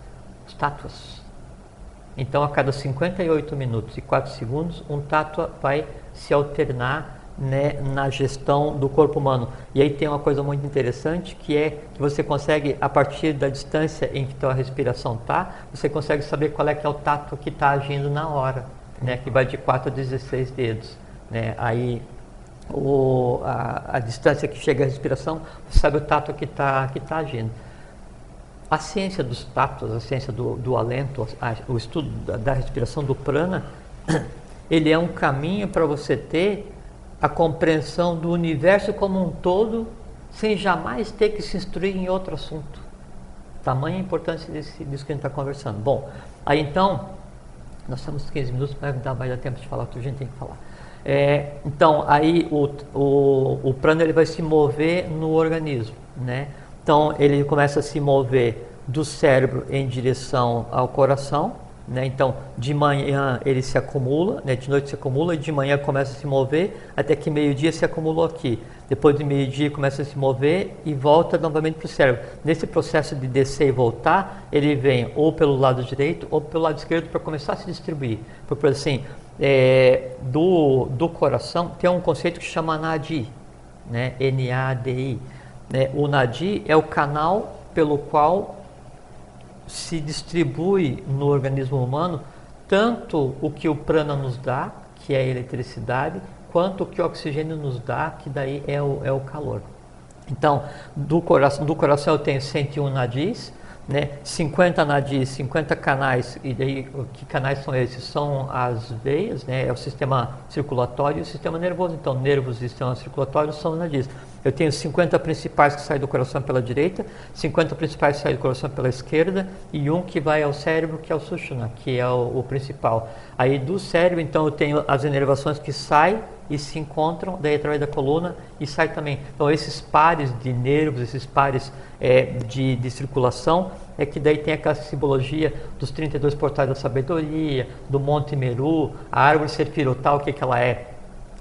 Speaker 2: Tátuas. Então, a cada 58 minutos e 4 segundos, um tátua vai se alternar né, na gestão do corpo humano. E aí tem uma coisa muito interessante que é que você consegue, a partir da distância em que a respiração está, você consegue saber qual é que é o tato que está agindo na hora, né, que vai de 4 a 16 dedos. Né? Aí o, a, a, distância que chega a respiração, você sabe o tato que está que tá agindo. A ciência dos tatos, a ciência do, do alento, a, o estudo da, da respiração do prana, <clears throat> ele é um caminho para você ter a compreensão do universo como um todo, sem jamais ter que se instruir em outro assunto. Tamanha a importância desse, disso que a gente está conversando. Bom, aí então, nós temos 15 minutos, mas não vai dar tempo de falar tudo, a gente tem que falar. É, então, aí o, o, o prana ele vai se mover no organismo, né? Então, ele começa a se mover do cérebro em direção ao coração, né? Então, de manhã ele se acumula, né? de noite se acumula, e de manhã começa a se mover, até que meio-dia se acumulou aqui. Depois de meio-dia começa a se mover e volta novamente para o cérebro. Nesse processo de descer e voltar, ele vem ou pelo lado direito ou pelo lado esquerdo para começar a se distribuir. Porque, assim, é, do, do coração tem um conceito que chama NADI, né? N-A-D-I. Né? O NADI é o canal pelo qual se distribui no organismo humano tanto o que o prana nos dá, que é a eletricidade, quanto o que o oxigênio nos dá, que daí é o, é o calor. Então, do coração, do coração eu tenho 101 nadis, né? 50 nadis, 50 canais, e daí que canais são esses? São as veias, né? é o sistema circulatório e o sistema nervoso. Então, nervos e sistema circulatório são nadis. Eu tenho 50 principais que saem do coração pela direita, 50 principais que saem do coração pela esquerda e um que vai ao cérebro, que é o Sushumna, que é o, o principal. Aí do cérebro, então, eu tenho as inervações que saem e se encontram daí através da coluna e sai também. Então esses pares de nervos, esses pares é, de, de circulação, é que daí tem aquela simbologia dos 32 portais da sabedoria, do Monte Meru, a árvore sefirotal, o que, que ela é?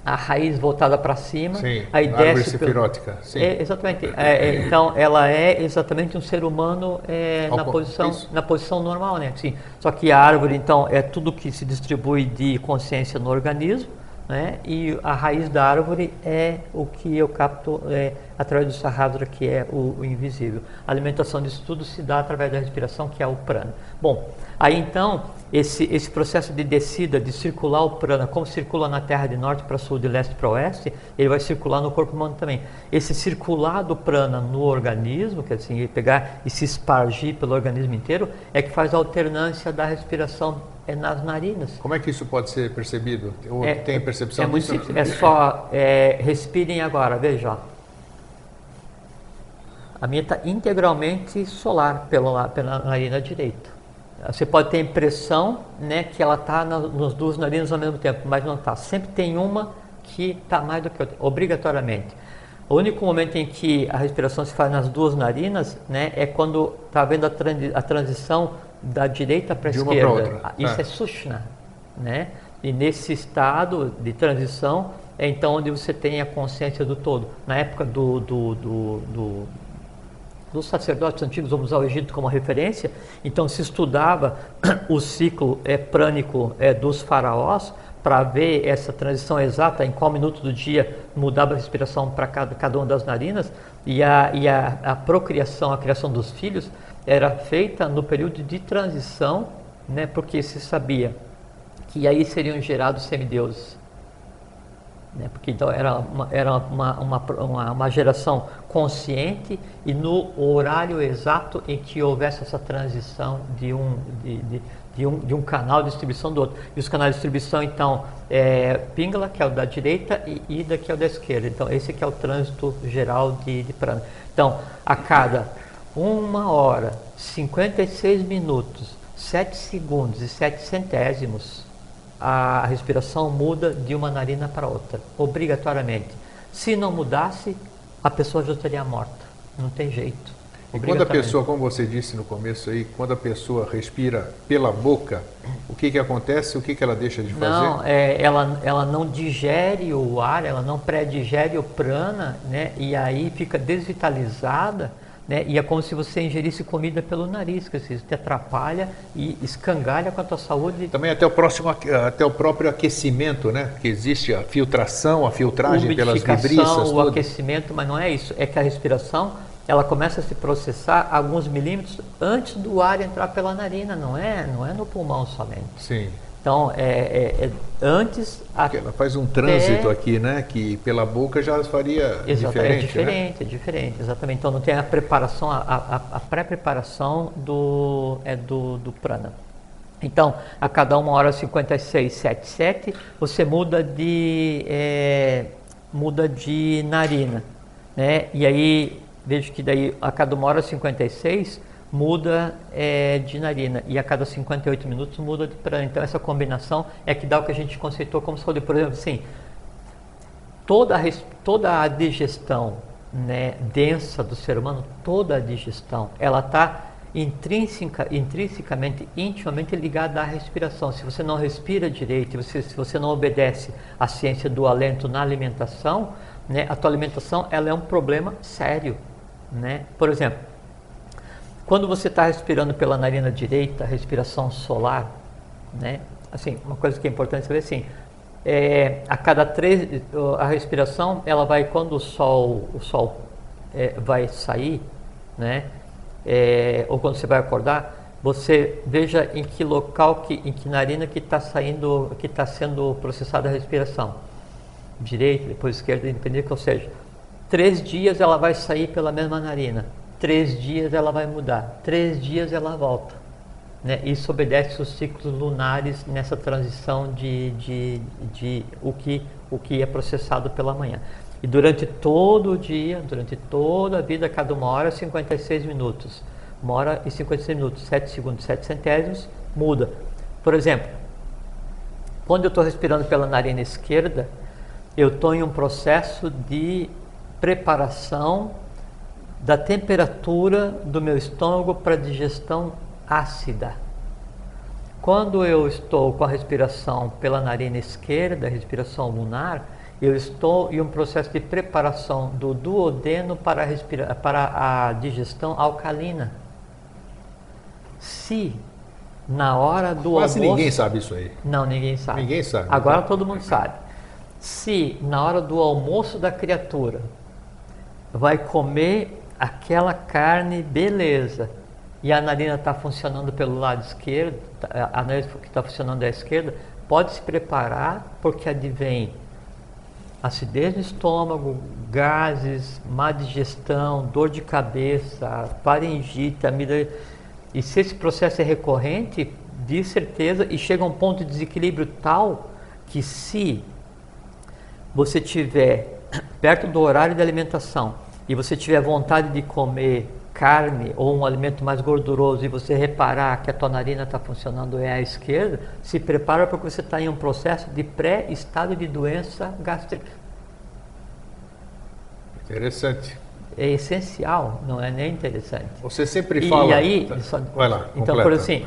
Speaker 2: A raiz voltada para cima,
Speaker 1: Sim,
Speaker 2: aí
Speaker 1: a árvore
Speaker 2: desce
Speaker 1: sefirótica. Sim.
Speaker 2: É, exatamente. É, é, então, ela é exatamente um ser humano é, na posição
Speaker 1: isso.
Speaker 2: na posição normal, né? Sim. Só que a árvore, então, é tudo que se distribui de consciência no organismo, né? E a raiz da árvore é o que eu capto é, através do sahasra, que é o, o invisível. A alimentação disso tudo se dá através da respiração, que é o prana. Bom, aí então esse, esse processo de descida, de circular o prana, como circula na Terra de norte para sul, de leste para oeste, ele vai circular no corpo humano também. Esse circular do prana no organismo, que assim, ele pegar e se espargir pelo organismo inteiro, é que faz a alternância da respiração é, nas narinas.
Speaker 1: Como é que isso pode ser percebido? Ou
Speaker 2: É-
Speaker 1: tem percepção
Speaker 2: é muito
Speaker 1: disso?
Speaker 2: simples. É só é, respirem agora, veja. A minha está integralmente solar pela, pela narina direita. Você pode ter a impressão né, que ela está nas duas narinas ao mesmo tempo, mas não está. Sempre tem uma que está mais do que outra, obrigatoriamente. O único momento em que a respiração se faz nas duas narinas né, é quando está havendo a, transi- a transição da direita para a esquerda. Ah, Isso
Speaker 1: É.
Speaker 2: é Sushna, né? E nesse estado de transição é então onde você tem a consciência do todo. Na época do, do, do, do- dos sacerdotes antigos, vamos usar o Egito como referência, então se estudava <clears throat> o ciclo é, prânico é, dos faraós para ver essa transição exata, em qual minuto do dia mudava a respiração para cada, cada uma das narinas, e, a, e a, a procriação, a criação dos filhos, era feita no período de transição, né, porque se sabia que aí seriam gerados semideuses. Né? Porque então era, uma, era uma, uma, uma, uma geração consciente e no horário exato em que houvesse essa transição de um, de, de, de um, de um canal de distribuição do outro. E os canais de distribuição, então, é Pingala, que é o da direita, e Ida, que é o da esquerda. Então, esse que é o trânsito geral de, de prana. Então, a cada uma hora, 56 minutos, 7 segundos e 7 centésimos, a respiração muda de uma narina para outra, obrigatoriamente. Se não mudasse, a pessoa já estaria morta. Não tem jeito.
Speaker 1: E quando a pessoa, como você disse no começo aí, quando a pessoa respira pela boca, o que que acontece? O que que ela deixa de fazer?
Speaker 2: Não, é, ela, ela não digere o ar, ela não pré-digere o prana, né? E aí fica desvitalizada, né? E é como se você ingerisse comida pelo nariz, que isso te atrapalha e escangalha com a tua saúde
Speaker 1: Também até o próximo, até o próprio aquecimento, né? Que existe a filtração, a filtragem pelas vibriças,
Speaker 2: o
Speaker 1: tudo.
Speaker 2: aquecimento, mas não é isso. É que a respiração ela começa a se processar alguns milímetros antes do ar entrar pela narina, não é, não é no pulmão somente.
Speaker 1: Sim.
Speaker 2: Então é, é- é antes a,
Speaker 1: ela faz um trânsito
Speaker 2: É.
Speaker 1: aqui, né? Que pela boca já faria
Speaker 2: Exato,
Speaker 1: diferente,
Speaker 2: é
Speaker 1: né?
Speaker 2: diferente, é diferente, exatamente. Então não tem a preparação, a, a- a pré-preparação do, é do, do prana. Então, a cada 1 hora 56, 7, 7, você muda de, é, muda de narina. Né? E aí, vejo que daí a cada 1 hora 56 muda é, de narina e a cada 58 minutos muda de prana. Então, essa combinação é que dá o que a gente conceitou como saúde. Por exemplo, assim, toda a, toda a digestão né, densa do ser humano, toda a digestão, ela está intrínseca, intrinsecamente, intimamente ligada à respiração. Se você não respira direito, você, se você não obedece à ciência do alento na alimentação, né, a tua alimentação ela é um problema sério. Né? Por exemplo, quando você está respirando pela narina direita, respiração solar, né? Assim, uma coisa que é importante saber assim, é, a cada três, a respiração, ela vai quando o sol, o sol é, vai sair, né? É, ou quando você vai acordar, você veja em que local, que, em que narina que está saindo, que está sendo processada a respiração, direita, depois esquerda, independente, ou seja, três dias ela vai sair pela mesma narina. Três dias ela vai mudar, três dias ela volta. Né? Isso obedece os ciclos lunares nessa transição de, de, de o, que, o que é processado pela manhã. E durante todo o dia, durante toda a vida, cada uma hora, 56 minutos. Uma hora e 56 minutos, 7 segundos, 7 centésimos, muda. Por exemplo, quando eu estou respirando pela narina esquerda, eu estou em um processo de preparação da temperatura do meu estômago para digestão ácida. Quando eu estou com a respiração pela narina esquerda, respiração lunar, eu estou em um processo de preparação do duodeno para a, para a digestão alcalina. Se na hora do
Speaker 1: Quase
Speaker 2: almoço...
Speaker 1: ninguém sabe isso aí.
Speaker 2: Não, ninguém sabe.
Speaker 1: Ninguém sabe.
Speaker 2: Agora todo mundo sabe. Se na hora do almoço da criatura vai comer aquela carne, beleza, e a narina está funcionando pelo lado esquerdo, tá, a narina que está funcionando à esquerda, pode se preparar porque advém acidez no estômago, gases, má digestão, dor de cabeça, faringite, amígdala. E se esse processo é recorrente, de certeza, e chega a um ponto de desequilíbrio tal que se você tiver perto do horário de alimentação e você tiver vontade de comer carne ou um alimento mais gorduroso e você reparar que a tua narina está funcionando é à esquerda, se prepara porque você está em um processo de pré-estado de doença gástrica.
Speaker 1: Interessante.
Speaker 2: É essencial, não é nem interessante.
Speaker 1: Você sempre
Speaker 2: E,
Speaker 1: fala.
Speaker 2: e aí,
Speaker 1: Tá.
Speaker 2: só-
Speaker 1: Vai lá.
Speaker 2: então,
Speaker 1: completa.
Speaker 2: por assim,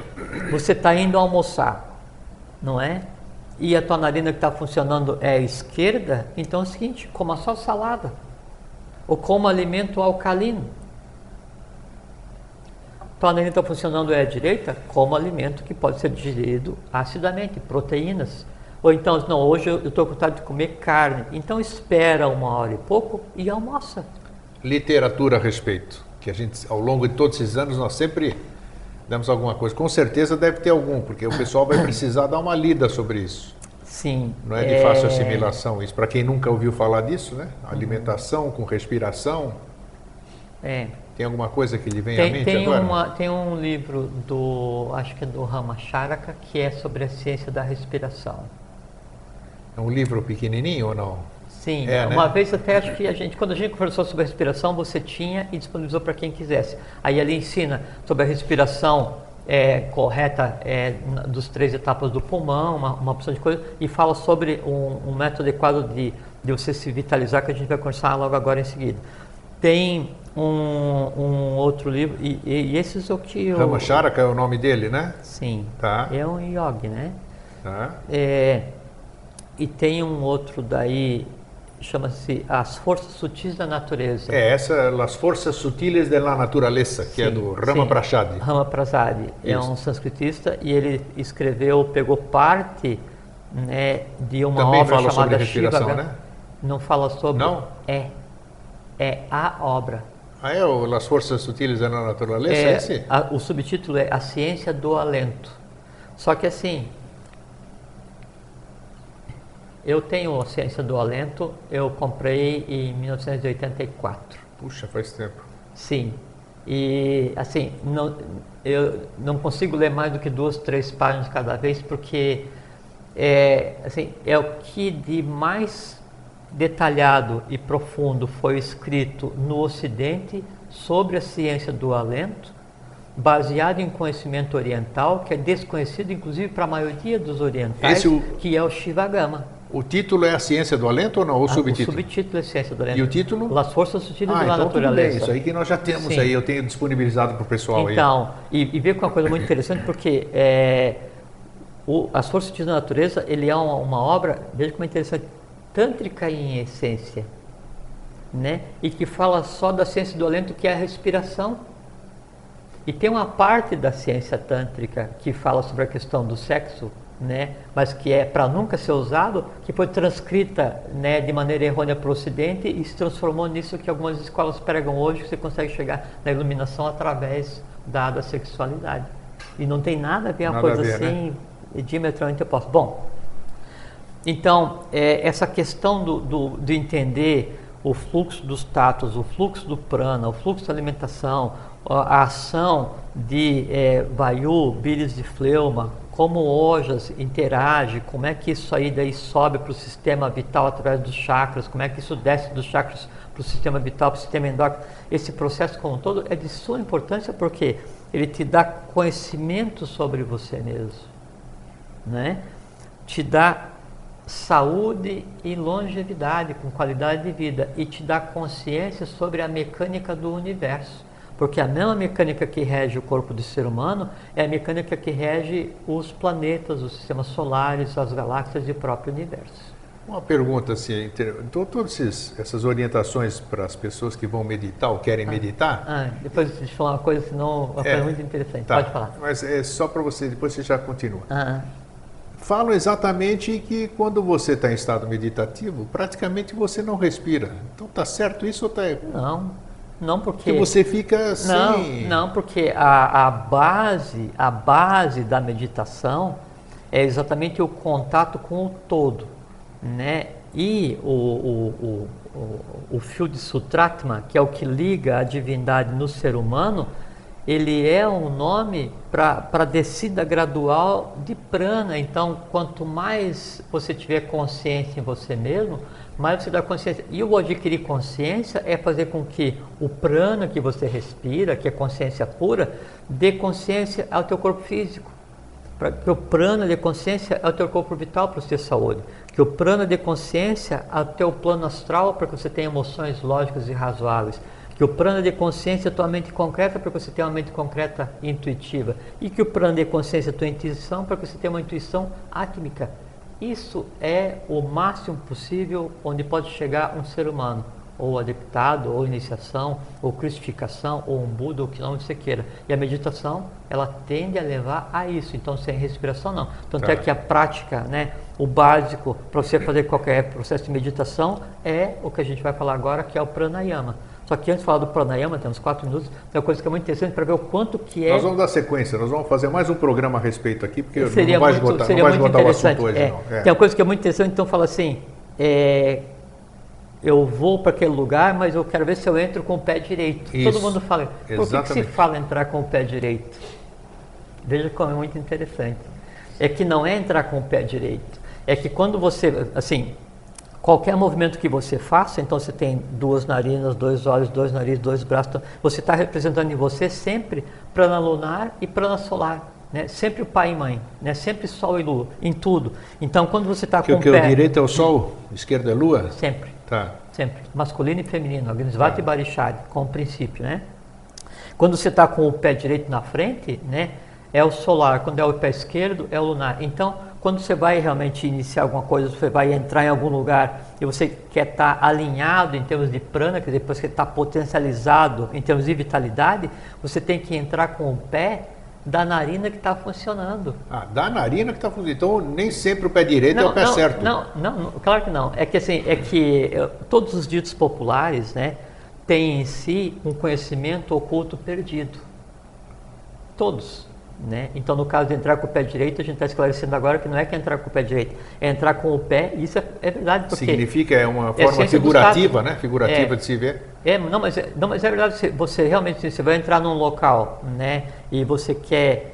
Speaker 2: você está indo almoçar, não é? E a tua narina que está funcionando é à esquerda, então é o seguinte, coma só salada. Ou coma alimento alcalino. Tua narina está funcionando é à direita, coma alimento que pode ser digerido acidamente, proteínas. Ou então, não, hoje eu estou com vontade de comer carne. Então espera uma hora e pouco e almoça.
Speaker 1: Literatura a respeito. Que a gente, ao longo de todos esses anos, nós sempre damos alguma coisa. Com certeza deve ter algum, porque o pessoal vai precisar dar uma lida sobre isso.
Speaker 2: Sim.
Speaker 1: Não é de fácil assimilação isso. Para quem nunca ouviu falar disso, né? Alimentação com respiração.
Speaker 2: É.
Speaker 1: Tem alguma coisa que lhe vem à
Speaker 2: Tem,
Speaker 1: mente
Speaker 2: tem,
Speaker 1: agora?
Speaker 2: uma, tem um livro do, acho que é do Ramacharaka, que é sobre a ciência da respiração.
Speaker 1: É um livro pequenininho ou não?
Speaker 2: Sim,
Speaker 1: É, né?
Speaker 2: uma vez até acho que a gente, quando a gente conversou sobre a respiração, você tinha e disponibilizou para quem quisesse. Aí ele ensina sobre a respiração é, correta é, dos três etapas do pulmão, uma, uma opção de coisa, e fala sobre um, um método adequado de, de você se vitalizar, que a gente vai conversar logo agora em seguida. Tem um, um outro livro, e, e, e esses é o que eu...
Speaker 1: Ramacharaka é o nome dele, né?
Speaker 2: Sim,
Speaker 1: Tá.
Speaker 2: é um yogi, né?
Speaker 1: Tá.
Speaker 2: É, e tem um outro daí, chama-se As Forças Sutis da Natureza.
Speaker 1: É essa, Las Forças Sutiles de la Naturaleza, que é
Speaker 2: Sim,
Speaker 1: do Rama
Speaker 2: sim.
Speaker 1: Prashad.
Speaker 2: Rama Prasad é
Speaker 1: Isso.
Speaker 2: um sanscritista e ele escreveu, pegou parte né, de uma
Speaker 1: Também
Speaker 2: obra
Speaker 1: fala sobre
Speaker 2: chamada
Speaker 1: respiração,
Speaker 2: Shiva.
Speaker 1: né?
Speaker 2: Não fala sobre.
Speaker 1: Não?
Speaker 2: É. É a obra.
Speaker 1: Ah, é o Las Forças Sutiles de la Naturaleza? É,
Speaker 2: É,
Speaker 1: esse?
Speaker 2: a- o subtítulo é A Ciência do Alento. Só que assim, eu tenho a Ciência do Alento, eu comprei em 1984.
Speaker 1: Puxa, faz tempo.
Speaker 2: Sim. E assim, não, eu não consigo ler mais do que duas, três páginas cada vez, porque é, assim, é o que de mais detalhado e profundo foi escrito no Ocidente sobre a ciência do alento, baseado em conhecimento oriental, que é desconhecido inclusive para a maioria dos orientais,
Speaker 1: Esse
Speaker 2: que é o Shivagama.
Speaker 1: O título é A Ciência do Alento ou não? O
Speaker 2: Ah,
Speaker 1: subtítulo?
Speaker 2: O subtítulo é Ciência do Alento.
Speaker 1: E o título?
Speaker 2: Las Forças Sutis
Speaker 1: Ah,
Speaker 2: de la
Speaker 1: então tudo
Speaker 2: Naturaleza.
Speaker 1: bem. Isso aí que nós já temos
Speaker 2: Sim.
Speaker 1: aí. Eu tenho disponibilizado para o pessoal aí.
Speaker 2: Então, e, e ver com uma coisa muito interessante, porque é, o, As Forças Sutis da Natureza, ele é uma, uma obra, veja como é interessante, tântrica em essência, né? E que fala só da ciência do alento, que é a respiração. E tem uma parte da ciência tântrica que fala sobre a questão do sexo, né? Mas que é para nunca ser usado, que foi transcrita, né, de maneira errônea para o Ocidente e se transformou nisso que algumas escolas pregam hoje, que você consegue chegar na iluminação através da, da sexualidade. E não tem nada a ver uma
Speaker 1: Nada
Speaker 2: coisa
Speaker 1: ver, né?
Speaker 2: assim diametralmente oposta. Bom, então, é, essa questão do, do, de entender o fluxo dos tatos, o fluxo do prana, o fluxo da alimentação, a ação de é, vayu, bílis de fleuma, como ojas interage, como é que isso aí daí sobe para o sistema vital através dos chakras, como é que isso desce dos chakras para o sistema vital, para o sistema endócrino. Esse processo como um todo é de sua importância porque ele te dá conhecimento sobre você mesmo, né? te dá saúde e longevidade, com qualidade de vida, e te dá consciência sobre a mecânica do universo. Porque a mesma mecânica que rege o corpo do ser humano é a mecânica que rege os planetas, os sistemas solares, as galáxias e o próprio universo.
Speaker 1: Uma pergunta assim, então todas essas orientações para as pessoas que vão meditar ou querem ah, meditar.
Speaker 2: Ah, depois de falar uma coisa, senão uma é, coisa muito interessante. Tá, Pode falar.
Speaker 1: Mas é só para você, depois você já continua. Ah, falam exatamente que quando você está em estado meditativo, praticamente você não respira. Então tá certo isso ou tá
Speaker 2: Não, não porque... porque
Speaker 1: você fica sem...
Speaker 2: Não, não porque a, a base, a base da meditação é exatamente o contato com o todo, né? E o, o, o, o, o fio de Sutratma, que é o que liga a divindade no ser humano, ele é um nome para a descida gradual de prana. Então, quanto mais você tiver consciência em você mesmo, mais você dá consciência. E o adquirir consciência é fazer com que o prana que você respira, que é consciência pura, dê consciência ao teu corpo físico. Para que o prana dê consciência ao teu corpo vital para você ter saúde. Que o prana dê consciência ao teu plano astral para que você tenha emoções lógicas e razoáveis que o prana de consciência é tua mente concreta para que você tenha uma mente concreta e intuitiva e que o prana de consciência é tua intuição para que você tenha uma intuição átmica. Isso é o máximo possível onde pode chegar um ser humano, ou adeptado, ou iniciação, ou crucificação, ou um Buda, ou que não você queira. E a meditação, ela tende a levar a isso. Então, sem respiração, não. Tanto tá. é que a prática, né, o básico para você fazer qualquer processo de meditação é o que a gente vai falar agora, que é o pranayama. Só que antes de falar do pranayama, temos quatro minutos, tem uma coisa que é muito interessante para ver o quanto que é...
Speaker 1: Nós vamos dar sequência, nós vamos fazer mais um programa a respeito aqui, porque seria não vai muito, esgotar, não vai esgotar o assunto hoje.
Speaker 2: É. É. Tem uma coisa que é muito interessante, então fala assim, é, eu vou para aquele lugar, mas eu quero ver se eu entro com o pé direito. Isso. Todo mundo fala, por que, que se fala entrar com o pé direito? Veja como é muito interessante. É que não é entrar com o pé direito. É que quando você, assim, Qualquer movimento que você faça, então você tem duas narinas, dois olhos, dois narizes, dois braços, então você está representando em você sempre prana lunar e prana solar. Né? Sempre o pai e mãe, né? sempre sol e lua, em tudo. Então, quando você está com
Speaker 1: o que
Speaker 2: pé...
Speaker 1: o direito é o sol, esquerdo é lua?
Speaker 2: Sempre.
Speaker 1: Tá.
Speaker 2: Sempre. Masculino e feminino, Agnisvata tá. e Barishad, como princípio, né? Quando você está com o pé direito na frente, né? É o solar. Quando é o pé esquerdo, é o lunar. Então, quando você vai realmente iniciar alguma coisa, você vai entrar em algum lugar e você quer estar tá alinhado em termos de prana, dizer, depois que está potencializado em termos de vitalidade, você tem que entrar com o pé da narina que está funcionando.
Speaker 1: Ah, da narina que está funcionando. Então nem sempre o pé direito não, é o pé
Speaker 2: não,
Speaker 1: certo.
Speaker 2: Não, não, claro que não. É que assim, é que eh, todos os ditos populares, né, têm em si um conhecimento oculto perdido. Todos. Né? Então, no caso de entrar com o pé direito, a gente está esclarecendo agora que não é que é entrar com o pé direito, é entrar com o pé, isso é, é verdade.
Speaker 1: Porque Significa, é uma é forma figurativa, né? Figurativa
Speaker 2: é,
Speaker 1: de se ver.
Speaker 2: É, não, mas, é, não, mas é verdade, você, você realmente, você vai entrar num local, né? E você quer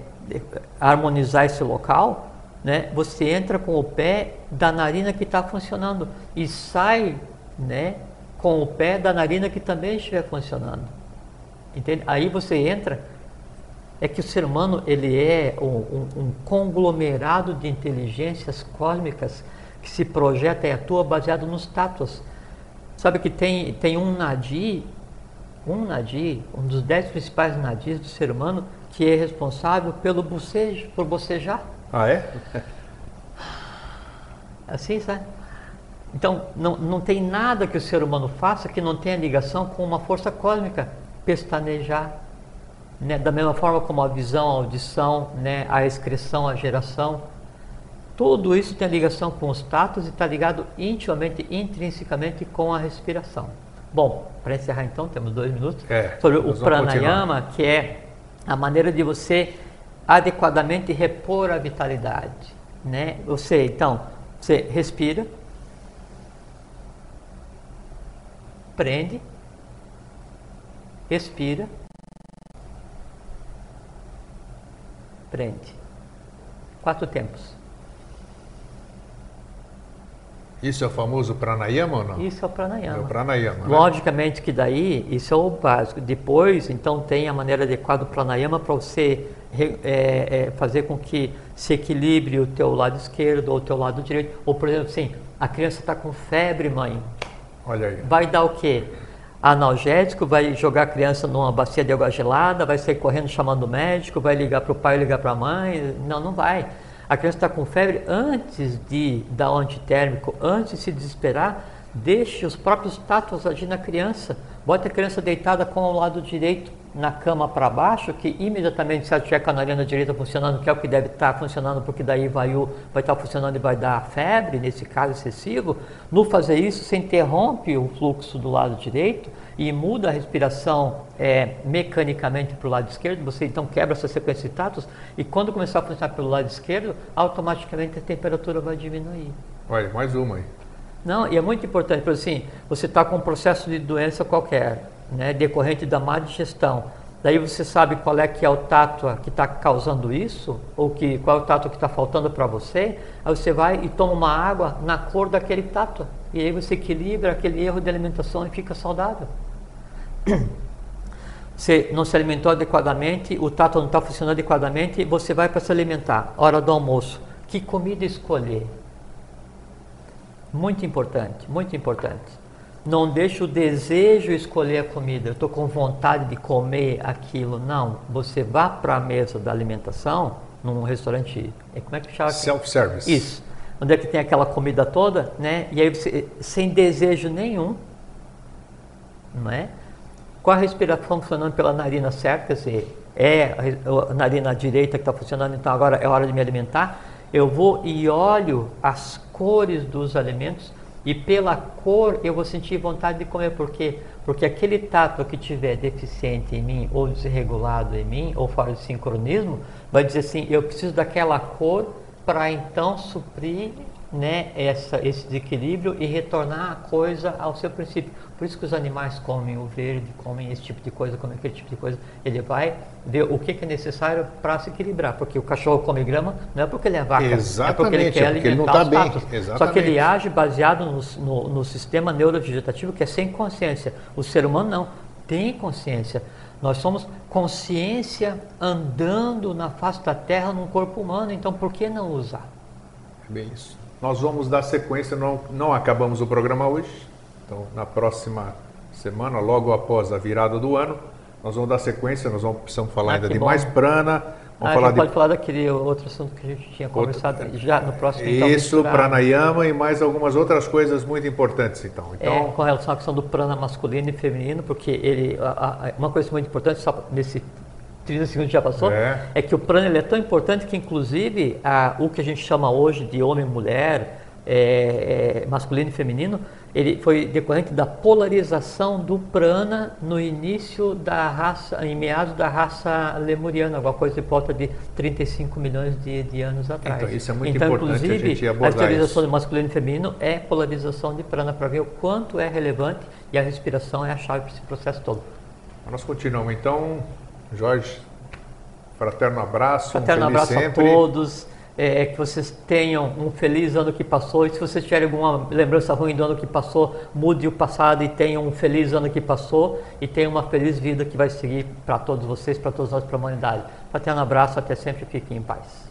Speaker 2: harmonizar esse local, né? Você entra com o pé da narina que está funcionando e sai, né? Com o pé da narina que também estiver funcionando. Entende? Aí você entra é que o ser humano ele é um, um, um conglomerado de inteligências cósmicas que se projeta e atua baseado nos tátuas. Sabe que tem, tem um nadi, um nadi, um dos dez principais nadis do ser humano, que é responsável pelo bocejo, por bocejar.
Speaker 1: Ah, é? <laughs>
Speaker 2: Assim, sabe? Então, não, não tem nada que o ser humano faça que não tenha ligação com uma força cósmica. Pestanejar, né, da mesma forma como a visão, a audição, né, a excreção, a geração, tudo isso tem ligação com os tatos e está ligado intimamente, intrinsecamente com a respiração. Bom, para encerrar então, temos dois minutos,
Speaker 1: é,
Speaker 2: sobre o pranayama, continuar. que é a maneira de você adequadamente repor a vitalidade. Né? Você, então, você respira, prende, respira, prende. Quatro tempos.
Speaker 1: Isso é o famoso pranayama ou não?
Speaker 2: Isso é o pranayama.
Speaker 1: É o pranayama. Né?
Speaker 2: Logicamente que daí, isso é o básico. Depois, então, tem a maneira adequada do pranayama para você é, é, fazer com que se equilibre o teu lado esquerdo ou o teu lado direito. Ou, por exemplo, assim, a criança está com febre, mãe.
Speaker 1: Olha aí.
Speaker 2: Vai dar o quê? Analgésico, vai jogar a criança numa bacia de água gelada, vai sair correndo chamando o médico, vai ligar para o pai, ligar para a mãe. Não, não vai. A criança está com febre, antes de dar o antitérmico, antes de se desesperar, deixe os próprios tatos agir na criança. Bote a criança deitada com o lado direito na cama para baixo, que imediatamente se ela tiver com a narina direita funcionando, que é o que deve estar tá funcionando, porque daí vai o, vai estar tá funcionando e vai dar febre, nesse caso excessivo, no fazer isso, você interrompe o fluxo do lado direito e muda a respiração é, mecanicamente para o lado esquerdo, você então quebra essa sequência de tatos, e quando começar a funcionar pelo lado esquerdo, automaticamente a temperatura vai diminuir.
Speaker 1: Olha, mais uma aí.
Speaker 2: Não, e é muito importante, por assim, você está com um processo de doença qualquer, né, decorrente da má digestão. Daí você sabe qual é que é o tato que está causando isso, ou que, qual é o tato que está faltando para você, aí você vai e toma uma água na cor daquele tato. E aí você equilibra aquele erro de alimentação e fica saudável. <clears throat> Você não se alimentou adequadamente, o tato não está funcionando adequadamente, você vai para se alimentar. Hora do almoço. Que comida escolher? Muito importante, muito importante. Não deixe o desejo escolher a comida. Eu estou com vontade de comer aquilo. Não. Você vá para a mesa da alimentação, num restaurante. É, como é que chama?
Speaker 1: Self-service.
Speaker 2: Isso. Onde é que tem aquela comida toda, né? E aí você, sem desejo nenhum, não é? Com a respiração funcionando pela narina certa, quer dizer, é a narina direita que está funcionando, então agora é hora de me alimentar. Eu vou e olho as cores dos alimentos e pela cor eu vou sentir vontade de comer. Por quê? Porque aquele tato que tiver deficiente em mim, ou desregulado em mim, ou fora de sincronismo, vai dizer assim: eu preciso daquela cor para então suprir né, essa, esse desequilíbrio e retornar a coisa ao seu princípio. Por isso que os animais comem o verde, comem esse tipo de coisa, comem aquele tipo de coisa. Ele vai ver o que, que é necessário para se equilibrar. Porque o cachorro come grama não é porque ele é vaca,
Speaker 1: Exatamente,
Speaker 2: é porque ele quer
Speaker 1: é
Speaker 2: alimentar
Speaker 1: ele não
Speaker 2: os
Speaker 1: tá
Speaker 2: patos.
Speaker 1: bem.
Speaker 2: Só que ele age baseado no, no, no sistema neurovegetativo que é sem consciência. O ser humano não, tem consciência. Nós somos consciência andando na face da Terra num corpo humano, então por que não usar?
Speaker 1: É bem isso. Nós vamos dar sequência, não, não acabamos o programa hoje, então na próxima semana, logo após a virada do ano, nós vamos dar sequência, nós vamos, precisamos falar
Speaker 2: Ah,
Speaker 1: ainda de
Speaker 2: bom.
Speaker 1: mais prana, vamos
Speaker 2: Ah,
Speaker 1: falar
Speaker 2: gente
Speaker 1: de
Speaker 2: pode falar daquele outro assunto que a gente tinha conversado já no próximo então,
Speaker 1: isso,
Speaker 2: misturar.
Speaker 1: pranayama e mais algumas outras coisas muito importantes então.
Speaker 2: É,
Speaker 1: Então,
Speaker 2: com relação à questão do prana masculino e feminino, porque ele, a- a- uma coisa muito importante, só nesse 30 segundos já passou,
Speaker 1: É.
Speaker 2: é, que o prana ele é tão importante que, inclusive, a- o que a gente chama hoje de homem e mulher, é, é, masculino e feminino, ele foi decorrente da polarização do prana no início da raça, em meados da raça lemuriana, alguma coisa de volta de 35 milhões de, de anos atrás.
Speaker 1: Então, isso é muito
Speaker 2: então,
Speaker 1: importante a
Speaker 2: inclusive,
Speaker 1: gente abordar
Speaker 2: esterilização
Speaker 1: isso.
Speaker 2: de masculino e feminino é polarização de prana para ver o quanto é relevante e a respiração é a chave para esse processo todo.
Speaker 1: nós continuamos então, Jorge, fraterno abraço, um
Speaker 2: Fraterno
Speaker 1: feliz
Speaker 2: abraço
Speaker 1: sempre.
Speaker 2: a todos, é, que vocês tenham um feliz ano que passou e se vocês tiverem alguma lembrança ruim do ano que passou, mude o passado e tenham um feliz ano que passou e tenham uma feliz vida que vai seguir para todos vocês, para todos nós, para a humanidade. Fraterno abraço, até sempre, fiquem em paz.